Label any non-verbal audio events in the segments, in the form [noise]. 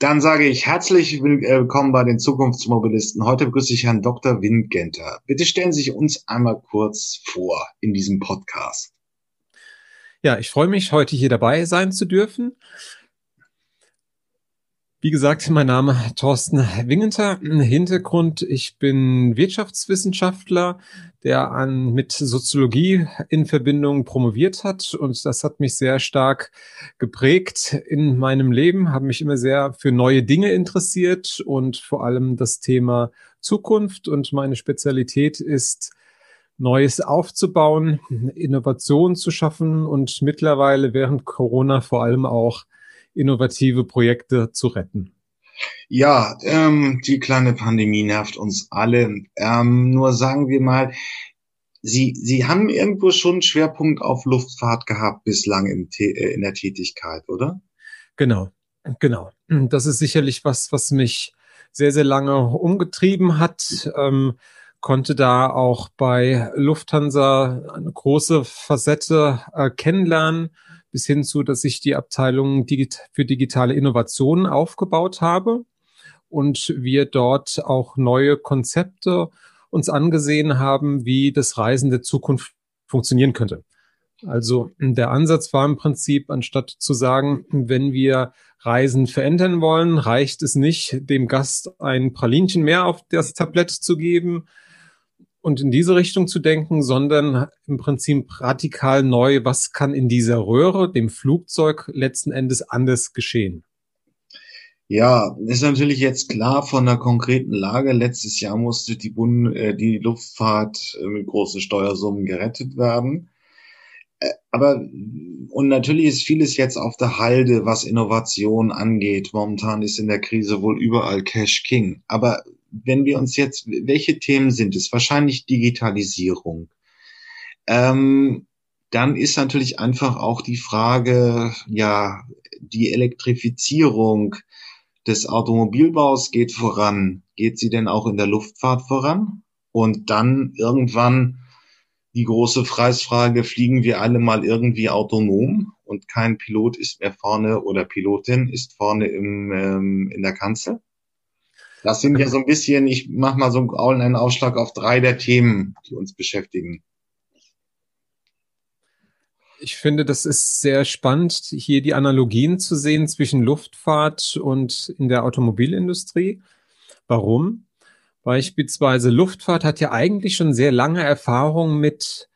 Dann sage ich herzlich willkommen bei den Zukunftsmobilisten. Heute begrüße ich Herrn Dr. Windgenter. Bitte stellen Sie sich uns einmal kurz vor in diesem Podcast. Ja, ich freue mich, heute hier dabei sein zu dürfen. Wie gesagt, mein Name Thorsten Wingenter. Hintergrund, ich bin Wirtschaftswissenschaftler, der an, mit Soziologie in Verbindung promoviert hat. Und das hat mich sehr stark geprägt in meinem Leben, habe mich immer sehr für neue Dinge interessiert und vor allem das Thema Zukunft. Und meine Spezialität ist, Neues aufzubauen, Innovation zu schaffen und mittlerweile während Corona vor allem auch innovative Projekte zu retten? Ja, ähm, die kleine Pandemie nervt uns alle. Ähm, nur sagen wir mal, Sie, Sie haben irgendwo schon einen Schwerpunkt auf Luftfahrt gehabt bislang im, äh, in der Tätigkeit, oder? Genau, genau. Das ist sicherlich was, was mich sehr, sehr lange umgetrieben hat. Ähm, konnte da auch bei Lufthansa eine große Facette äh, kennenlernen bis hin zu, dass ich die Abteilung digit für digitale Innovationen aufgebaut habe und wir dort auch neue Konzepte uns angesehen haben, wie das Reisen der Zukunft funktionieren könnte. Also der Ansatz war im Prinzip, anstatt zu sagen, wenn wir Reisen verändern wollen, reicht es nicht, dem Gast ein Pralinchen mehr auf das Tablett zu geben, und in diese Richtung zu denken, sondern im Prinzip radikal neu, was kann in dieser Röhre, dem Flugzeug, letzten Endes anders geschehen? Ja, ist natürlich jetzt klar von der konkreten Lage. Letztes Jahr musste die, Bund äh, die Luftfahrt äh, mit großen Steuersummen gerettet werden. Äh, aber und natürlich ist vieles jetzt auf der Halde, was Innovation angeht. Momentan ist in der Krise wohl überall Cash King. Aber wenn wir uns jetzt, welche Themen sind es? Wahrscheinlich Digitalisierung. Ähm, dann ist natürlich einfach auch die Frage, ja, die Elektrifizierung des Automobilbaus geht voran. Geht sie denn auch in der Luftfahrt voran? Und dann irgendwann die große Preisfrage, fliegen wir alle mal irgendwie autonom und kein Pilot ist mehr vorne oder Pilotin ist vorne im, ähm, in der Kanzel? Das sind ja so ein bisschen, ich mache mal so einen Ausschlag auf drei der Themen, die uns beschäftigen. Ich finde, das ist sehr spannend, hier die Analogien zu sehen zwischen Luftfahrt und in der Automobilindustrie. Warum? Beispielsweise Luftfahrt hat ja eigentlich schon sehr lange Erfahrung mit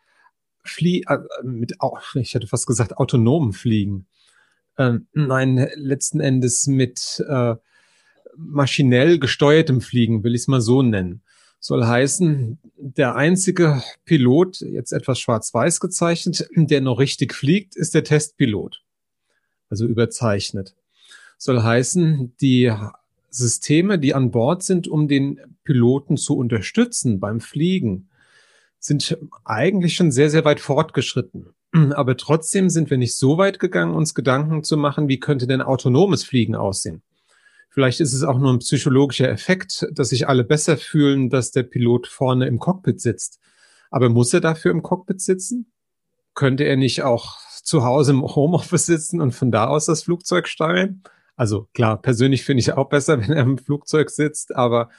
Flie äh, mit, ich hätte fast gesagt, autonomen Fliegen. Äh, nein, letzten Endes mit äh, maschinell gesteuertem Fliegen, will ich es mal so nennen. Soll heißen, der einzige Pilot, jetzt etwas schwarz-weiß gezeichnet, der noch richtig fliegt, ist der Testpilot. Also überzeichnet. Soll heißen, die Systeme, die an Bord sind, um den Piloten zu unterstützen beim Fliegen, sind eigentlich schon sehr, sehr weit fortgeschritten. Aber trotzdem sind wir nicht so weit gegangen, uns Gedanken zu machen, wie könnte denn autonomes Fliegen aussehen. Vielleicht ist es auch nur ein psychologischer Effekt, dass sich alle besser fühlen, dass der Pilot vorne im Cockpit sitzt. Aber muss er dafür im Cockpit sitzen? Könnte er nicht auch zu Hause im Homeoffice sitzen und von da aus das Flugzeug steuern? Also klar, persönlich finde ich auch besser, [laughs] wenn er im Flugzeug sitzt, aber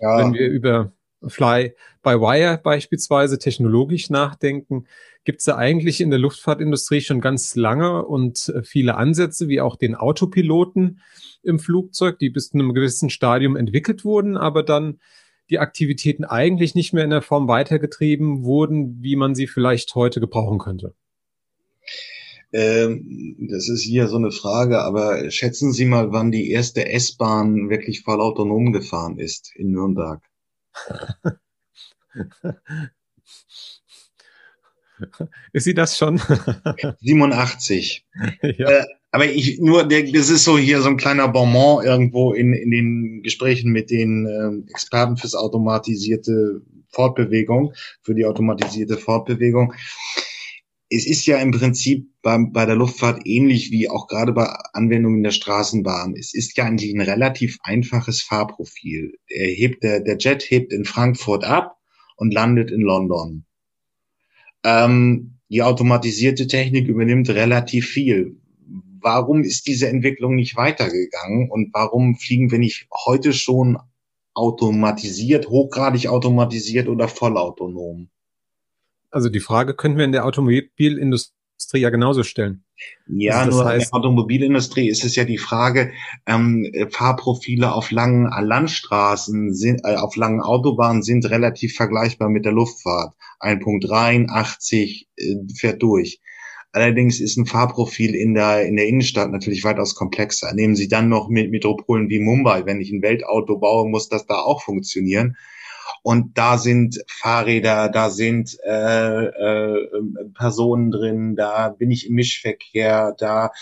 ja. wenn wir über Fly by Wire beispielsweise technologisch nachdenken, gibt es da eigentlich in der Luftfahrtindustrie schon ganz lange und äh, viele Ansätze, wie auch den Autopiloten im Flugzeug, die bis zu einem gewissen Stadium entwickelt wurden, aber dann die Aktivitäten eigentlich nicht mehr in der Form weitergetrieben wurden, wie man sie vielleicht heute gebrauchen könnte. Ähm, das ist hier so eine Frage, aber schätzen Sie mal, wann die erste S-Bahn wirklich voll autonom gefahren ist in Nürnberg? [laughs] Ist sie das schon? [laughs] 87. Ja. Äh, aber ich nur, der, das ist so hier so ein kleiner Bonbon irgendwo in, in den Gesprächen mit den äh, Experten fürs automatisierte Fortbewegung, für die automatisierte Fortbewegung. Es ist ja im Prinzip bei, bei der Luftfahrt ähnlich wie auch gerade bei Anwendungen der Straßenbahn. Es ist ja eigentlich ein relativ einfaches Fahrprofil. Er hebt, der, der Jet hebt in Frankfurt ab und landet in London. Ähm, die automatisierte Technik übernimmt relativ viel. warum ist diese Entwicklung nicht weitergegangen und warum fliegen wir nicht heute schon automatisiert, hochgradig automatisiert oder vollautonom? Also die Frage könnten wir in der Automobilindustrie ja genauso stellen. Ja, also nur heißt, in der Automobilindustrie ist es ja die Frage, ähm, Fahrprofile auf langen Landstraßen, sind, äh, auf langen Autobahnen sind relativ vergleichbar mit der Luftfahrt. Ein Punkt rein, 80 äh, fährt durch. Allerdings ist ein Fahrprofil in der, in der Innenstadt natürlich weitaus komplexer. Nehmen Sie dann noch mit Metropolen wie Mumbai, wenn ich ein Weltauto baue, muss das da auch funktionieren. Und da sind Fahrräder, da sind äh, äh, Personen drin, da bin ich im Mischverkehr, da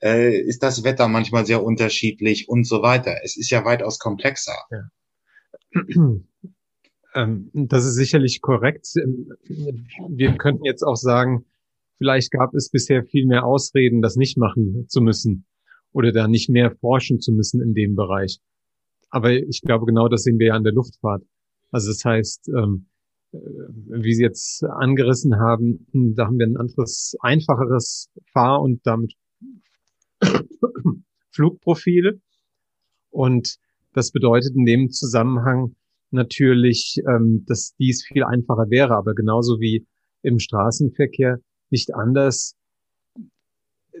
äh, ist das Wetter manchmal sehr unterschiedlich und so weiter. Es ist ja weitaus komplexer. Ja. [clears throat] Ähm, das ist sicherlich korrekt. Wir könnten jetzt auch sagen, vielleicht gab es bisher viel mehr Ausreden, das nicht machen zu müssen oder da nicht mehr forschen zu müssen in dem Bereich. Aber ich glaube, genau das sehen wir ja an der Luftfahrt. Also das heißt, ähm, äh, wie Sie jetzt angerissen haben, da haben wir ein anderes, einfacheres Fahr- und damit [coughs] Flugprofil. Und das bedeutet in dem Zusammenhang natürlich, ähm, dass dies viel einfacher wäre, aber genauso wie im Straßenverkehr nicht anders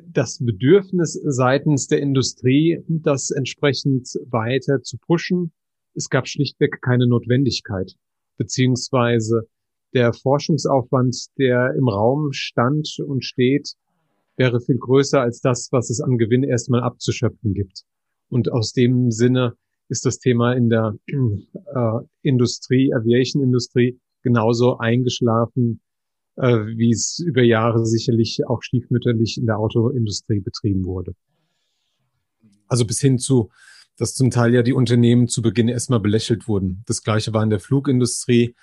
das Bedürfnis seitens der Industrie, das entsprechend weiter zu pushen, es gab schlichtweg keine Notwendigkeit, beziehungsweise der Forschungsaufwand, der im Raum stand und steht, wäre viel größer als das, was es an Gewinn erstmal abzuschöpfen gibt. Und aus dem Sinne ist das Thema in der äh, Industrie, Aviation-Industrie genauso eingeschlafen, äh, wie es über Jahre sicherlich auch stiefmütterlich in der Autoindustrie betrieben wurde. Also bis hin zu dass zum Teil ja die Unternehmen zu Beginn erstmal belächelt wurden. Das gleiche war in der Flugindustrie.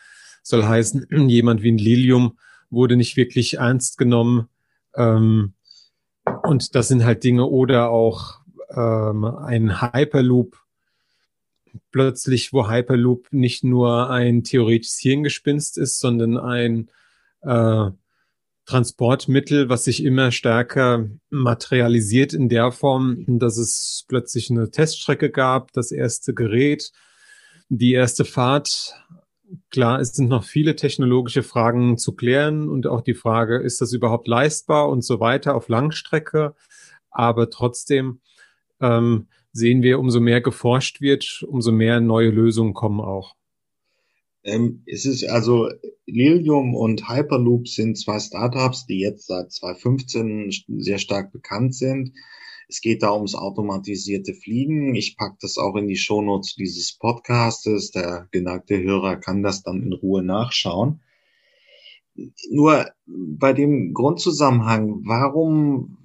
Soll heißen, [clears throat] jemand wie ein Lilium wurde nicht wirklich ernst genommen. Ähm, und das sind halt Dinge oder auch ähm, ein Hyperloop. Plötzlich, wo Hyperloop nicht nur ein theoretisches Hirngespinst ist, sondern ein äh, Transportmittel, was sich immer stärker materialisiert in der Form, dass es plötzlich eine Teststrecke gab, das erste Gerät, die erste Fahrt. Klar, es sind noch viele technologische Fragen zu klären und auch die Frage, ist das überhaupt leistbar und so weiter auf Langstrecke. Aber trotzdem ähm, sehen wir, umso mehr geforscht wird, umso mehr neue Lösungen kommen auch. Ähm, es ist also Lilium und Hyperloop sind zwei Startups, die jetzt seit 2015 sehr stark bekannt sind. Es geht da ums automatisierte Fliegen. Ich packe das auch in die Shownotes dieses Podcastes. Der geneigte Hörer kann das dann in Ruhe nachschauen. Nur bei dem Grundzusammenhang, warum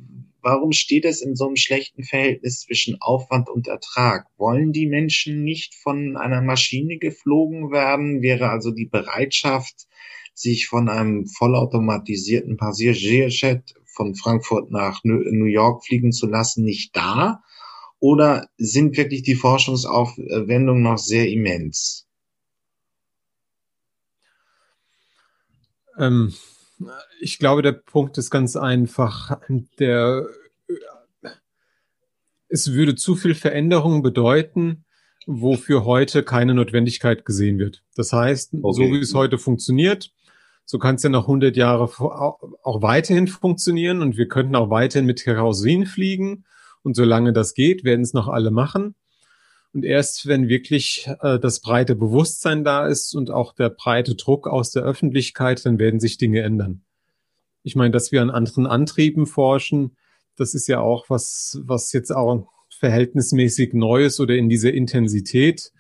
Warum steht es in so einem schlechten Verhältnis zwischen Aufwand und Ertrag? Wollen die Menschen nicht von einer Maschine geflogen werden? Wäre also die Bereitschaft, sich von einem vollautomatisierten Passagierjet von Frankfurt nach New York fliegen zu lassen, nicht da? Oder sind wirklich die Forschungsaufwendungen noch sehr immens? Ähm, ich glaube, der Punkt ist ganz einfach. Der, es würde zu viel Veränderung bedeuten, wofür heute keine Notwendigkeit gesehen wird. Das heißt, okay. so wie es heute funktioniert, so kann es ja noch 100 Jahre auch weiterhin funktionieren und wir könnten auch weiterhin mit Kerosin fliegen. Und solange das geht, werden es noch alle machen. Und erst wenn wirklich äh, das breite Bewusstsein da ist und auch der breite Druck aus der Öffentlichkeit, dann werden sich Dinge ändern. Ich meine, dass wir an anderen Antrieben forschen, das ist ja auch was, was jetzt auch verhältnismäßig Neues oder in dieser Intensität.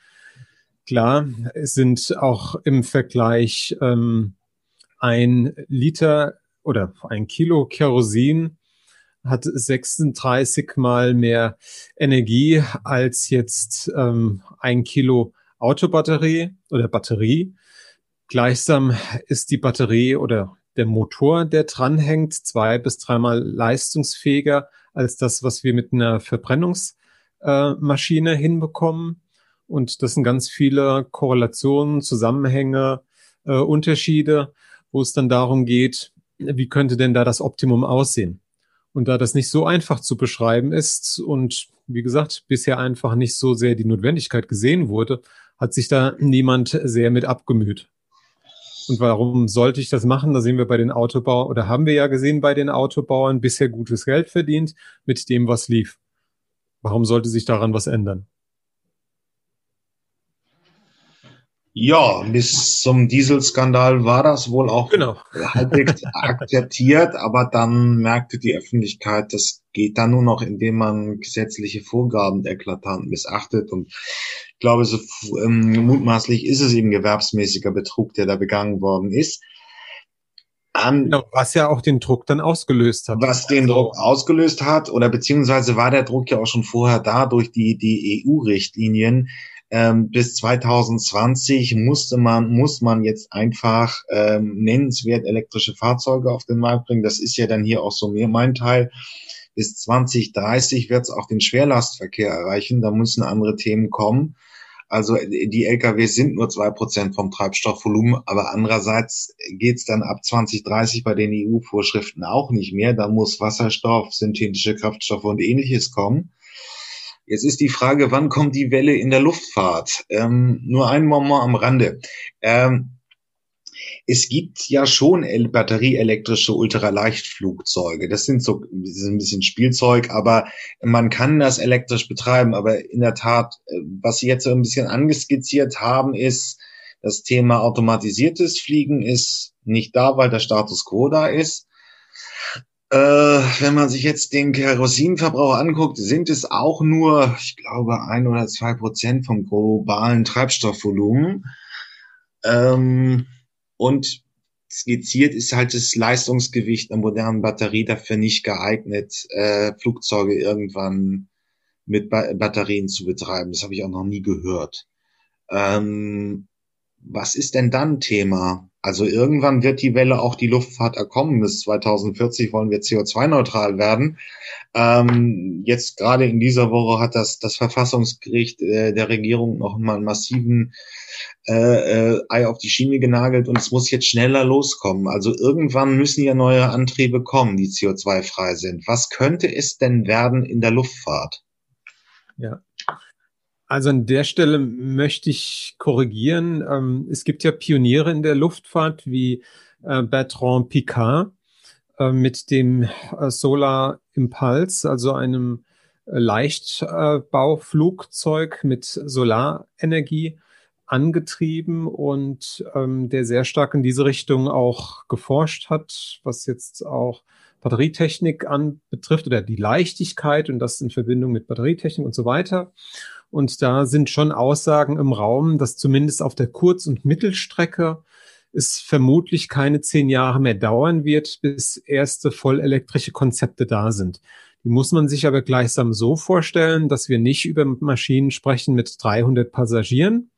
Klar, es sind auch im Vergleich ähm, ein Liter oder ein Kilo Kerosin hat 36 mal mehr Energie als jetzt ähm, ein Kilo Autobatterie oder Batterie. Gleichsam ist die Batterie oder der Motor, der dranhängt, zwei bis dreimal leistungsfähiger als das, was wir mit einer Verbrennungsmaschine äh, hinbekommen. Und das sind ganz viele Korrelationen, Zusammenhänge, äh, Unterschiede, wo es dann darum geht, wie könnte denn da das Optimum aussehen? Und da das nicht so einfach zu beschreiben ist und wie gesagt, bisher einfach nicht so sehr die Notwendigkeit gesehen wurde, hat sich da niemand sehr mit abgemüht. Und warum sollte ich das machen? Da sehen wir bei den Autobauern oder haben wir ja gesehen bei den Autobauern bisher gutes Geld verdient mit dem, was lief. Warum sollte sich daran was ändern? Ja, bis zum Dieselskandal war das wohl auch genau. halbwegs [laughs] akzeptiert, aber dann merkte die Öffentlichkeit, das geht dann nur noch, indem man gesetzliche Vorgaben eklatant missachtet. Und ich glaube, so ähm, mutmaßlich ist es eben gewerbsmäßiger Betrug, der da begangen worden ist. An, genau, was ja auch den Druck dann ausgelöst hat. Was den also, Druck ausgelöst hat, oder beziehungsweise war der Druck ja auch schon vorher da durch die, die EU-Richtlinien, ähm, bis 2020 musste man, muss man jetzt einfach ähm, nennenswert elektrische Fahrzeuge auf den Markt bringen. Das ist ja dann hier auch so mehr mein Teil. Bis 2030 wird es auch den Schwerlastverkehr erreichen. Da müssen andere Themen kommen. Also die Lkw sind nur zwei Prozent vom Treibstoffvolumen, aber andererseits geht's dann ab 2030 bei den EU-Vorschriften auch nicht mehr. Da muss Wasserstoff, synthetische Kraftstoffe und ähnliches kommen. Jetzt ist die Frage, wann kommt die Welle in der Luftfahrt? Ähm, nur ein Moment am Rande. Ähm, es gibt ja schon batterieelektrische Ultraleichtflugzeuge. Das sind so das ist ein bisschen Spielzeug, aber man kann das elektrisch betreiben. Aber in der Tat, äh, was Sie jetzt so ein bisschen angeskizziert haben, ist, das Thema automatisiertes Fliegen ist nicht da, weil der Status quo da ist. Äh, wenn man sich jetzt den Kerosinverbrauch anguckt, sind es auch nur, ich glaube, ein oder zwei Prozent vom globalen Treibstoffvolumen. Ähm, und skizziert ist halt das Leistungsgewicht einer modernen Batterie dafür nicht geeignet, äh, Flugzeuge irgendwann mit ba Batterien zu betreiben. Das habe ich auch noch nie gehört. Ähm, was ist denn dann Thema? Also irgendwann wird die Welle auch die Luftfahrt erkommen. Bis 2040 wollen wir CO2-neutral werden. Ähm, jetzt gerade in dieser Woche hat das, das Verfassungsgericht äh, der Regierung noch mal einen massiven äh, äh, Ei auf die Schiene genagelt und es muss jetzt schneller loskommen. Also irgendwann müssen ja neue Antriebe kommen, die CO2-frei sind. Was könnte es denn werden in der Luftfahrt? Ja, also an der Stelle möchte ich korrigieren. Ähm, es gibt ja Pioniere in der Luftfahrt wie äh, Bertrand Picard äh, mit dem äh, Solar Impulse, also einem Leichtbauflugzeug mit Solarenergie angetrieben und ähm, der sehr stark in diese Richtung auch geforscht hat, was jetzt auch Batterietechnik anbetrifft oder die Leichtigkeit und das in Verbindung mit Batterietechnik und so weiter. Und da sind schon Aussagen im Raum, dass zumindest auf der Kurz- und Mittelstrecke es vermutlich keine zehn Jahre mehr dauern wird, bis erste vollelektrische Konzepte da sind. Die muss man sich aber gleichsam so vorstellen, dass wir nicht über Maschinen sprechen mit 300 Passagieren,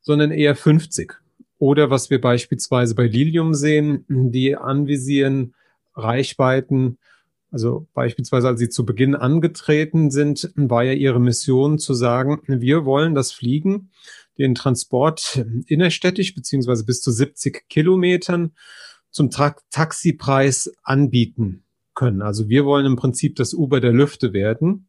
sondern eher 50. Oder was wir beispielsweise bei Lilium sehen, die anvisieren Reichweiten also beispielsweise, als Sie zu Beginn angetreten sind, war ja Ihre Mission zu sagen, wir wollen das Fliegen, den Transport innerstädtisch beziehungsweise bis zu 70 Kilometern zum Tra Taxipreis anbieten können. Also wir wollen im Prinzip das Uber der Lüfte werden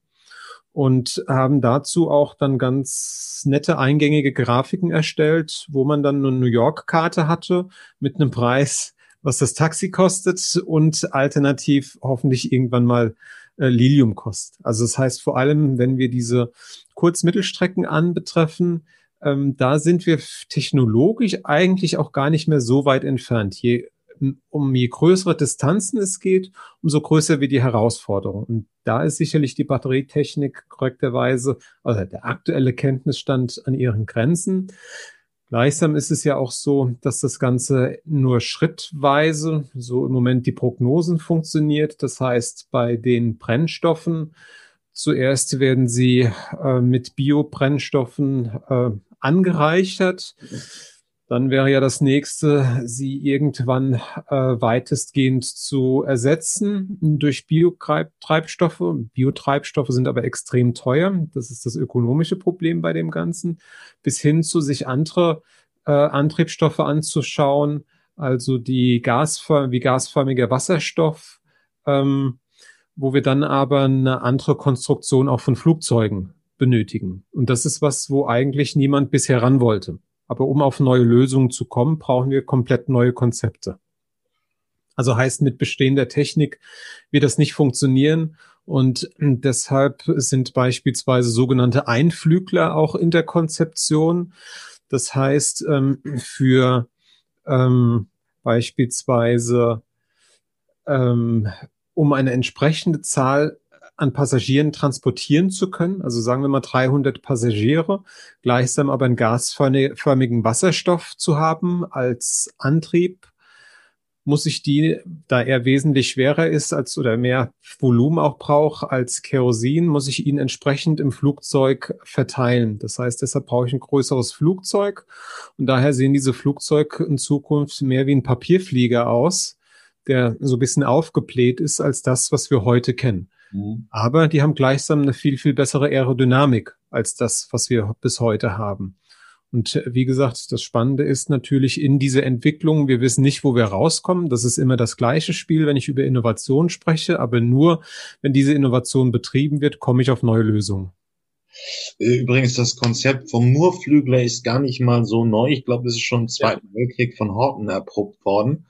und haben dazu auch dann ganz nette eingängige Grafiken erstellt, wo man dann eine New York-Karte hatte mit einem Preis, was das Taxi kostet und alternativ hoffentlich irgendwann mal äh, Lilium kostet. Also das heißt vor allem, wenn wir diese Kurz-Mittelstrecken anbetreffen, ähm, da sind wir technologisch eigentlich auch gar nicht mehr so weit entfernt. Je, um je größere Distanzen es geht, umso größer wird die Herausforderung. Und da ist sicherlich die Batterietechnik korrekterweise, also der aktuelle Kenntnisstand an ihren Grenzen. Gleichsam ist es ja auch so, dass das Ganze nur schrittweise, so im Moment die Prognosen funktioniert. Das heißt, bei den Brennstoffen zuerst werden sie äh, mit Biobrennstoffen äh, angereichert. Dann wäre ja das nächste, sie irgendwann äh, weitestgehend zu ersetzen durch Biotreibstoffe. Biotreibstoffe sind aber extrem teuer. Das ist das ökonomische Problem bei dem Ganzen. Bis hin zu sich andere äh, Antriebsstoffe anzuschauen, also die gasförm wie gasförmiger Wasserstoff. Ähm, wo wir dann aber eine andere Konstruktion auch von Flugzeugen benötigen. Und das ist was, wo eigentlich niemand bisher ran wollte. Aber um auf neue Lösungen zu kommen, brauchen wir komplett neue Konzepte. Also heißt, mit bestehender Technik wird das nicht funktionieren. Und deshalb sind beispielsweise sogenannte Einflügler auch in der Konzeption. Das heißt, ähm, für ähm, beispielsweise ähm, um eine entsprechende Zahl an Passagieren transportieren zu können, also sagen wir mal 300 Passagiere, gleichsam aber einen gasförmigen Wasserstoff zu haben als Antrieb, muss ich die, da er wesentlich schwerer ist als oder mehr Volumen auch braucht als Kerosin, muss ich ihn entsprechend im Flugzeug verteilen. Das heißt, deshalb brauche ich ein größeres Flugzeug und daher sehen diese Flugzeuge in Zukunft mehr wie ein Papierflieger aus, der so ein bisschen aufgebläht ist als das, was wir heute kennen. Mhm. Aber die haben gleichsam eine viel, viel bessere Aerodynamik als das, was wir bis heute haben. Und äh, wie gesagt, das Spannende ist natürlich in diese Entwicklung, wir wissen nicht, wo wir rauskommen. Das ist immer das gleiche Spiel, wenn ich über Innovation spreche, aber nur, wenn diese Innovation betrieben wird, komme ich auf neue Lösungen. Äh, übrigens, das Konzept vom Murflügler ist gar nicht mal so neu. Ich glaube, es ist schon im Zweiten ja. Weltkrieg von Horten erprobt worden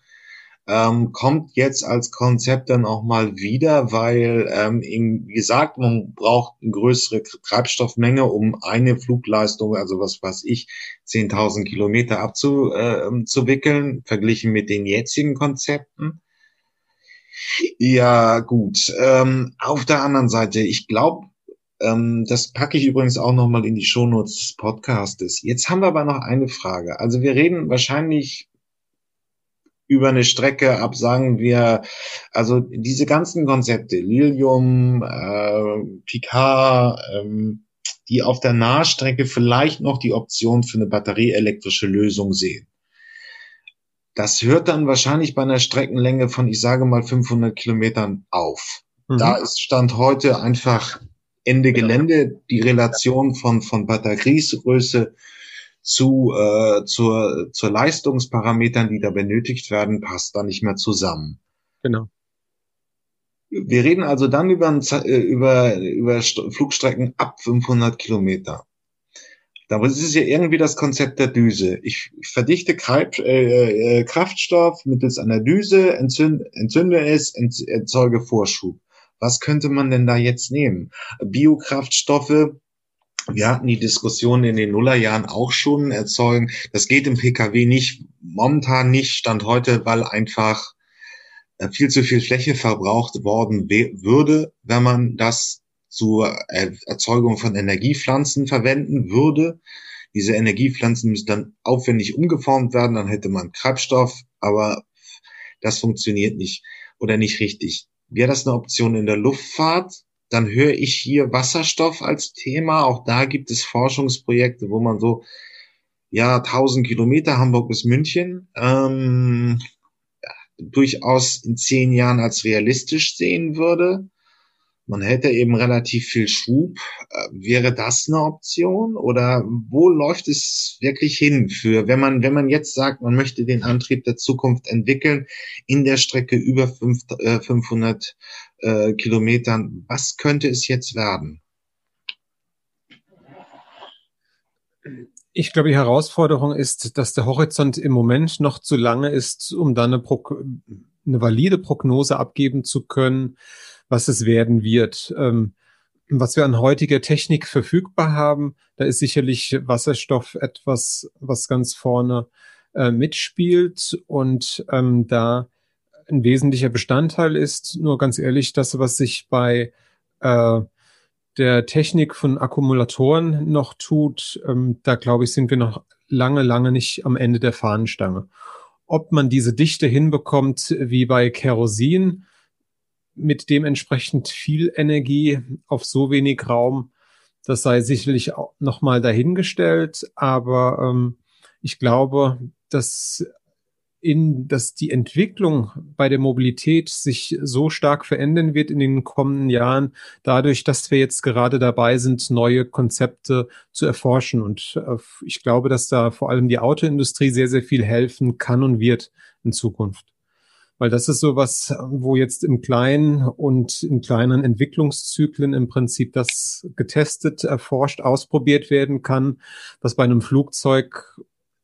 ähm, kommt jetzt als Konzept dann auch mal wieder, weil, ähm, eben, wie gesagt, man braucht eine größere Treibstoffmenge, um eine Flugleistung, also was weiß ich, 10.000 Kilometer abzuwickeln, äh, verglichen mit den jetzigen Konzepten. Ja, gut. Ähm, auf der anderen Seite, ich glaube, ähm, das packe ich übrigens auch nochmal in die Shownotes des Podcastes. Jetzt haben wir aber noch eine Frage. Also wir reden wahrscheinlich über eine Strecke ab, sagen wir, also diese ganzen Konzepte, Lilium, äh, Picard, ähm, die auf der Nahstrecke vielleicht noch die Option für eine batterieelektrische Lösung sehen. Das hört dann wahrscheinlich bei einer Streckenlänge von, ich sage mal, 500 Kilometern auf. Mhm. Da ist Stand heute einfach Ende Gelände. Die Relation von, von Batteriesgröße zu, äh, zur, zur Leistungsparametern, die da benötigt werden, passt da nicht mehr zusammen. Genau. Wir reden also dann über, äh, über, über Flugstrecken ab 500 Kilometer. Da ist es ja irgendwie das Konzept der Düse. Ich verdichte äh, äh, Kraftstoff mittels einer Düse, entzünde, entzünde es, erzeuge Vorschub. Was könnte man denn da jetzt nehmen? Biokraftstoffe, wir hatten die Diskussion in den Nullerjahren auch schon erzeugen. Das geht im Pkw nicht, momentan nicht, stand heute, weil einfach äh, viel zu viel Fläche verbraucht worden würde, wenn man das zur Erzeugung von Energiepflanzen verwenden würde. Diese Energiepflanzen müssen dann aufwendig umgeformt werden, dann hätte man Treibstoff, aber das funktioniert nicht oder nicht richtig. Wäre das eine Option in der Luftfahrt? Dann höre ich hier Wasserstoff als Thema. Auch da gibt es Forschungsprojekte, wo man so, ja, 1000 Kilometer Hamburg bis München, ähm, durchaus in zehn Jahren als realistisch sehen würde. Man hätte eben relativ viel Schub. Äh, wäre das eine Option? Oder wo läuft es wirklich hin für, wenn man, wenn man jetzt sagt, man möchte den Antrieb der Zukunft entwickeln in der Strecke über 500 äh, Kilometern. Was könnte es jetzt werden? Ich glaube, die Herausforderung ist, dass der Horizont im Moment noch zu lange ist, um dann eine, Pro eine valide Prognose abgeben zu können, was es werden wird. Ähm, was wir an heutiger Technik verfügbar haben, da ist sicherlich Wasserstoff etwas, was ganz vorne äh, mitspielt und ähm, da ein wesentlicher Bestandteil ist. Nur ganz ehrlich, das, was sich bei äh, der Technik von Akkumulatoren noch tut, ähm, da glaube ich, sind wir noch lange, lange nicht am Ende der Fahnenstange. Ob man diese Dichte hinbekommt wie bei Kerosin mit dementsprechend viel Energie auf so wenig Raum, das sei sicherlich auch nochmal dahingestellt. Aber ähm, ich glaube, dass in, dass die Entwicklung bei der Mobilität sich so stark verändern wird in den kommenden Jahren, dadurch, dass wir jetzt gerade dabei sind, neue Konzepte zu erforschen. Und äh, ich glaube, dass da vor allem die Autoindustrie sehr, sehr viel helfen kann und wird in Zukunft. Weil das ist so was, wo jetzt im Kleinen und in kleinen Entwicklungszyklen im Prinzip das getestet, erforscht, ausprobiert werden kann, was bei einem Flugzeug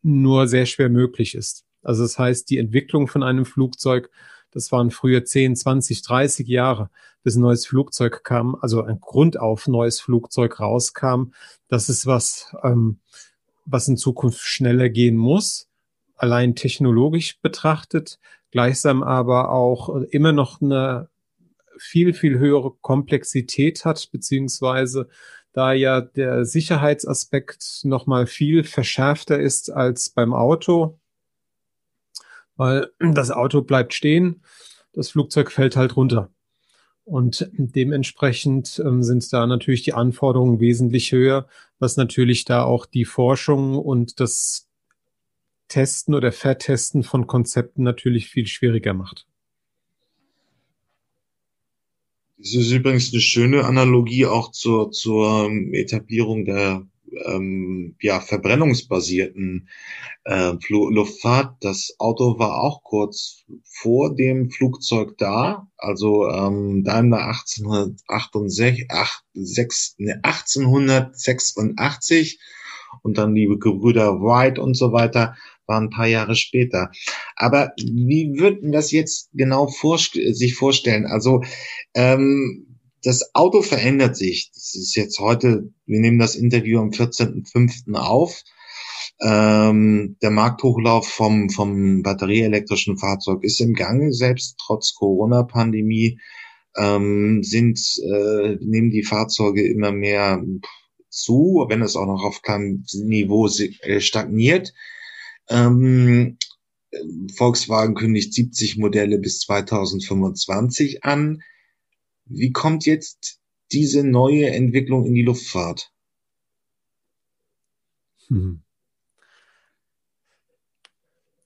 nur sehr schwer möglich ist. Also das heißt, die Entwicklung von einem Flugzeug, das waren früher 10, 20, 30 Jahre, bis ein neues Flugzeug kam, also ein Grundauf neues Flugzeug rauskam. Das ist was, ähm, was in Zukunft schneller gehen muss, allein technologisch betrachtet, gleichsam aber auch immer noch eine viel, viel höhere Komplexität hat, beziehungsweise da ja der Sicherheitsaspekt nochmal viel verschärfter ist als beim Auto, weil das Auto bleibt stehen, das Flugzeug fällt halt runter. Und dementsprechend ähm, sind da natürlich die Anforderungen wesentlich höher, was natürlich da auch die Forschung und das Testen oder Vertesten von Konzepten natürlich viel schwieriger macht. Das ist übrigens eine schöne Analogie auch zur, zur ähm, Etablierung der ähm, ja, verbrennungsbasierten äh, Luftfahrt. Das Auto war auch kurz vor dem Flugzeug da, also ähm, Daimler 1868, 1886 und dann die Gebrüder Wright und so weiter war ein paar Jahre später. Aber wie würden das jetzt genau vor, sich vorstellen? Also ähm, das Auto verändert sich. Das ist jetzt heute, wir nehmen das Interview am 14.05. auf. Ähm, der Markthochlauf vom, vom batterieelektrischen Fahrzeug ist im Gange, selbst trotz Corona-Pandemie ähm, sind, äh, nehmen die Fahrzeuge immer mehr zu, wenn es auch noch auf kleinem Niveau äh, stagniert. Ähm, Volkswagen kündigt 70 Modelle bis 2025 an. Wie kommt jetzt diese neue Entwicklung in die Luftfahrt? Hm.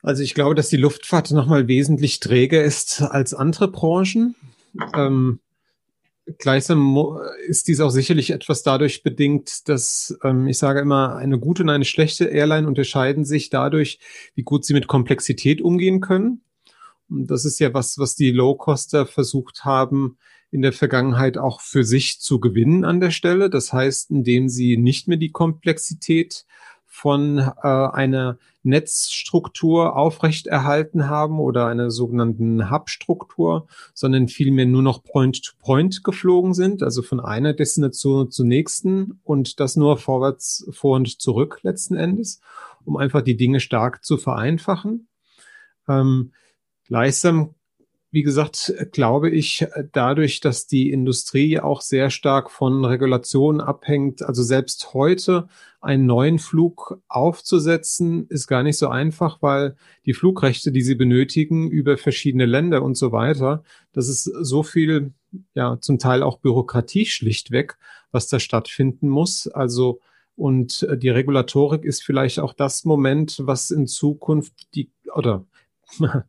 Also ich glaube, dass die Luftfahrt nochmal wesentlich träger ist als andere Branchen. Ähm, Gleichsam ist dies auch sicherlich etwas dadurch bedingt, dass ähm, ich sage immer, eine gute und eine schlechte Airline unterscheiden sich dadurch, wie gut sie mit Komplexität umgehen können. Und das ist ja was, was die Low-Coster versucht haben, in der Vergangenheit auch für sich zu gewinnen an der Stelle. Das heißt, indem sie nicht mehr die Komplexität von äh, einer Netzstruktur aufrechterhalten haben oder einer sogenannten Hub-Struktur, sondern vielmehr nur noch Point-to-Point -point geflogen sind, also von einer Destination zur nächsten und das nur vorwärts, vor und zurück letzten Endes, um einfach die Dinge stark zu vereinfachen. Ähm, gleichsam wie gesagt, glaube ich, dadurch, dass die Industrie auch sehr stark von Regulationen abhängt, also selbst heute einen neuen Flug aufzusetzen, ist gar nicht so einfach, weil die Flugrechte, die sie benötigen über verschiedene Länder und so weiter, das ist so viel, ja, zum Teil auch Bürokratie schlichtweg, was da stattfinden muss. Also, und die Regulatorik ist vielleicht auch das Moment, was in Zukunft die, oder [laughs]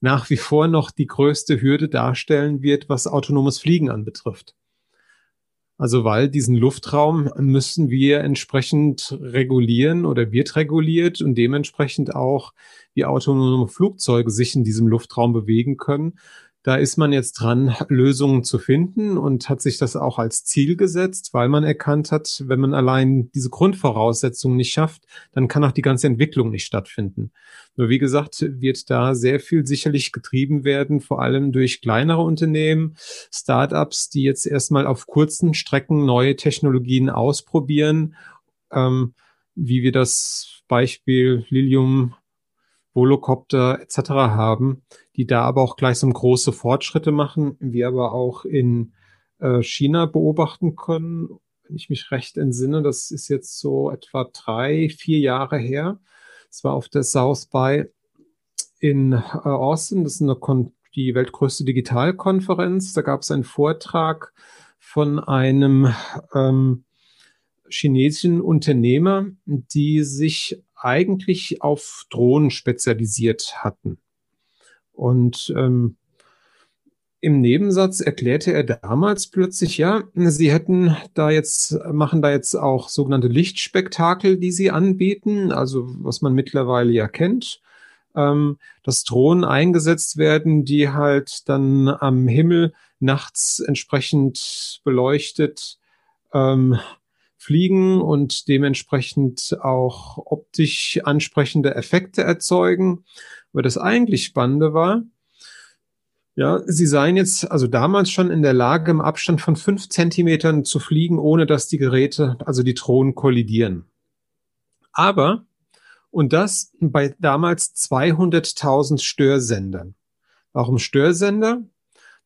nach wie vor noch die größte Hürde darstellen wird, was autonomes Fliegen anbetrifft. Also weil diesen Luftraum müssen wir entsprechend regulieren oder wird reguliert und dementsprechend auch wie autonome Flugzeuge sich in diesem Luftraum bewegen können. Da ist man jetzt dran, Lösungen zu finden und hat sich das auch als Ziel gesetzt, weil man erkannt hat, wenn man allein diese Grundvoraussetzungen nicht schafft, dann kann auch die ganze Entwicklung nicht stattfinden. Nur wie gesagt, wird da sehr viel sicherlich getrieben werden, vor allem durch kleinere Unternehmen, Startups, die jetzt erstmal auf kurzen Strecken neue Technologien ausprobieren, ähm, wie wir das Beispiel Lilium Volocopter etc. haben, die da aber auch gleichsam große Fortschritte machen, wir aber auch in äh, China beobachten können. Wenn ich mich recht entsinne, das ist jetzt so etwa drei, vier Jahre her. Es war auf der South by in äh, Austin, das ist eine Kon die weltgrößte Digitalkonferenz. Da gab es einen Vortrag von einem ähm, chinesischen Unternehmer, die sich eigentlich auf Drohnen spezialisiert hatten. Und ähm, im Nebensatz erklärte er damals plötzlich, ja, sie hätten da jetzt, machen da jetzt auch sogenannte Lichtspektakel, die sie anbieten, also was man mittlerweile ja kennt. ähm, dass Drohnen eingesetzt werden, die halt dann am Himmel nachts entsprechend beleuchtet ähm, fliegen und dementsprechend auch optisch ansprechende Effekte erzeugen. Aber das eigentlich Spannende war, ja, sie seien jetzt also damals schon in der Lage, im Abstand von fünf Zentimetern zu fliegen, ohne dass die Geräte, also die Drohnen, kollidieren. Aber, und das bei damals 200.000 Störsendern. Warum Störsender?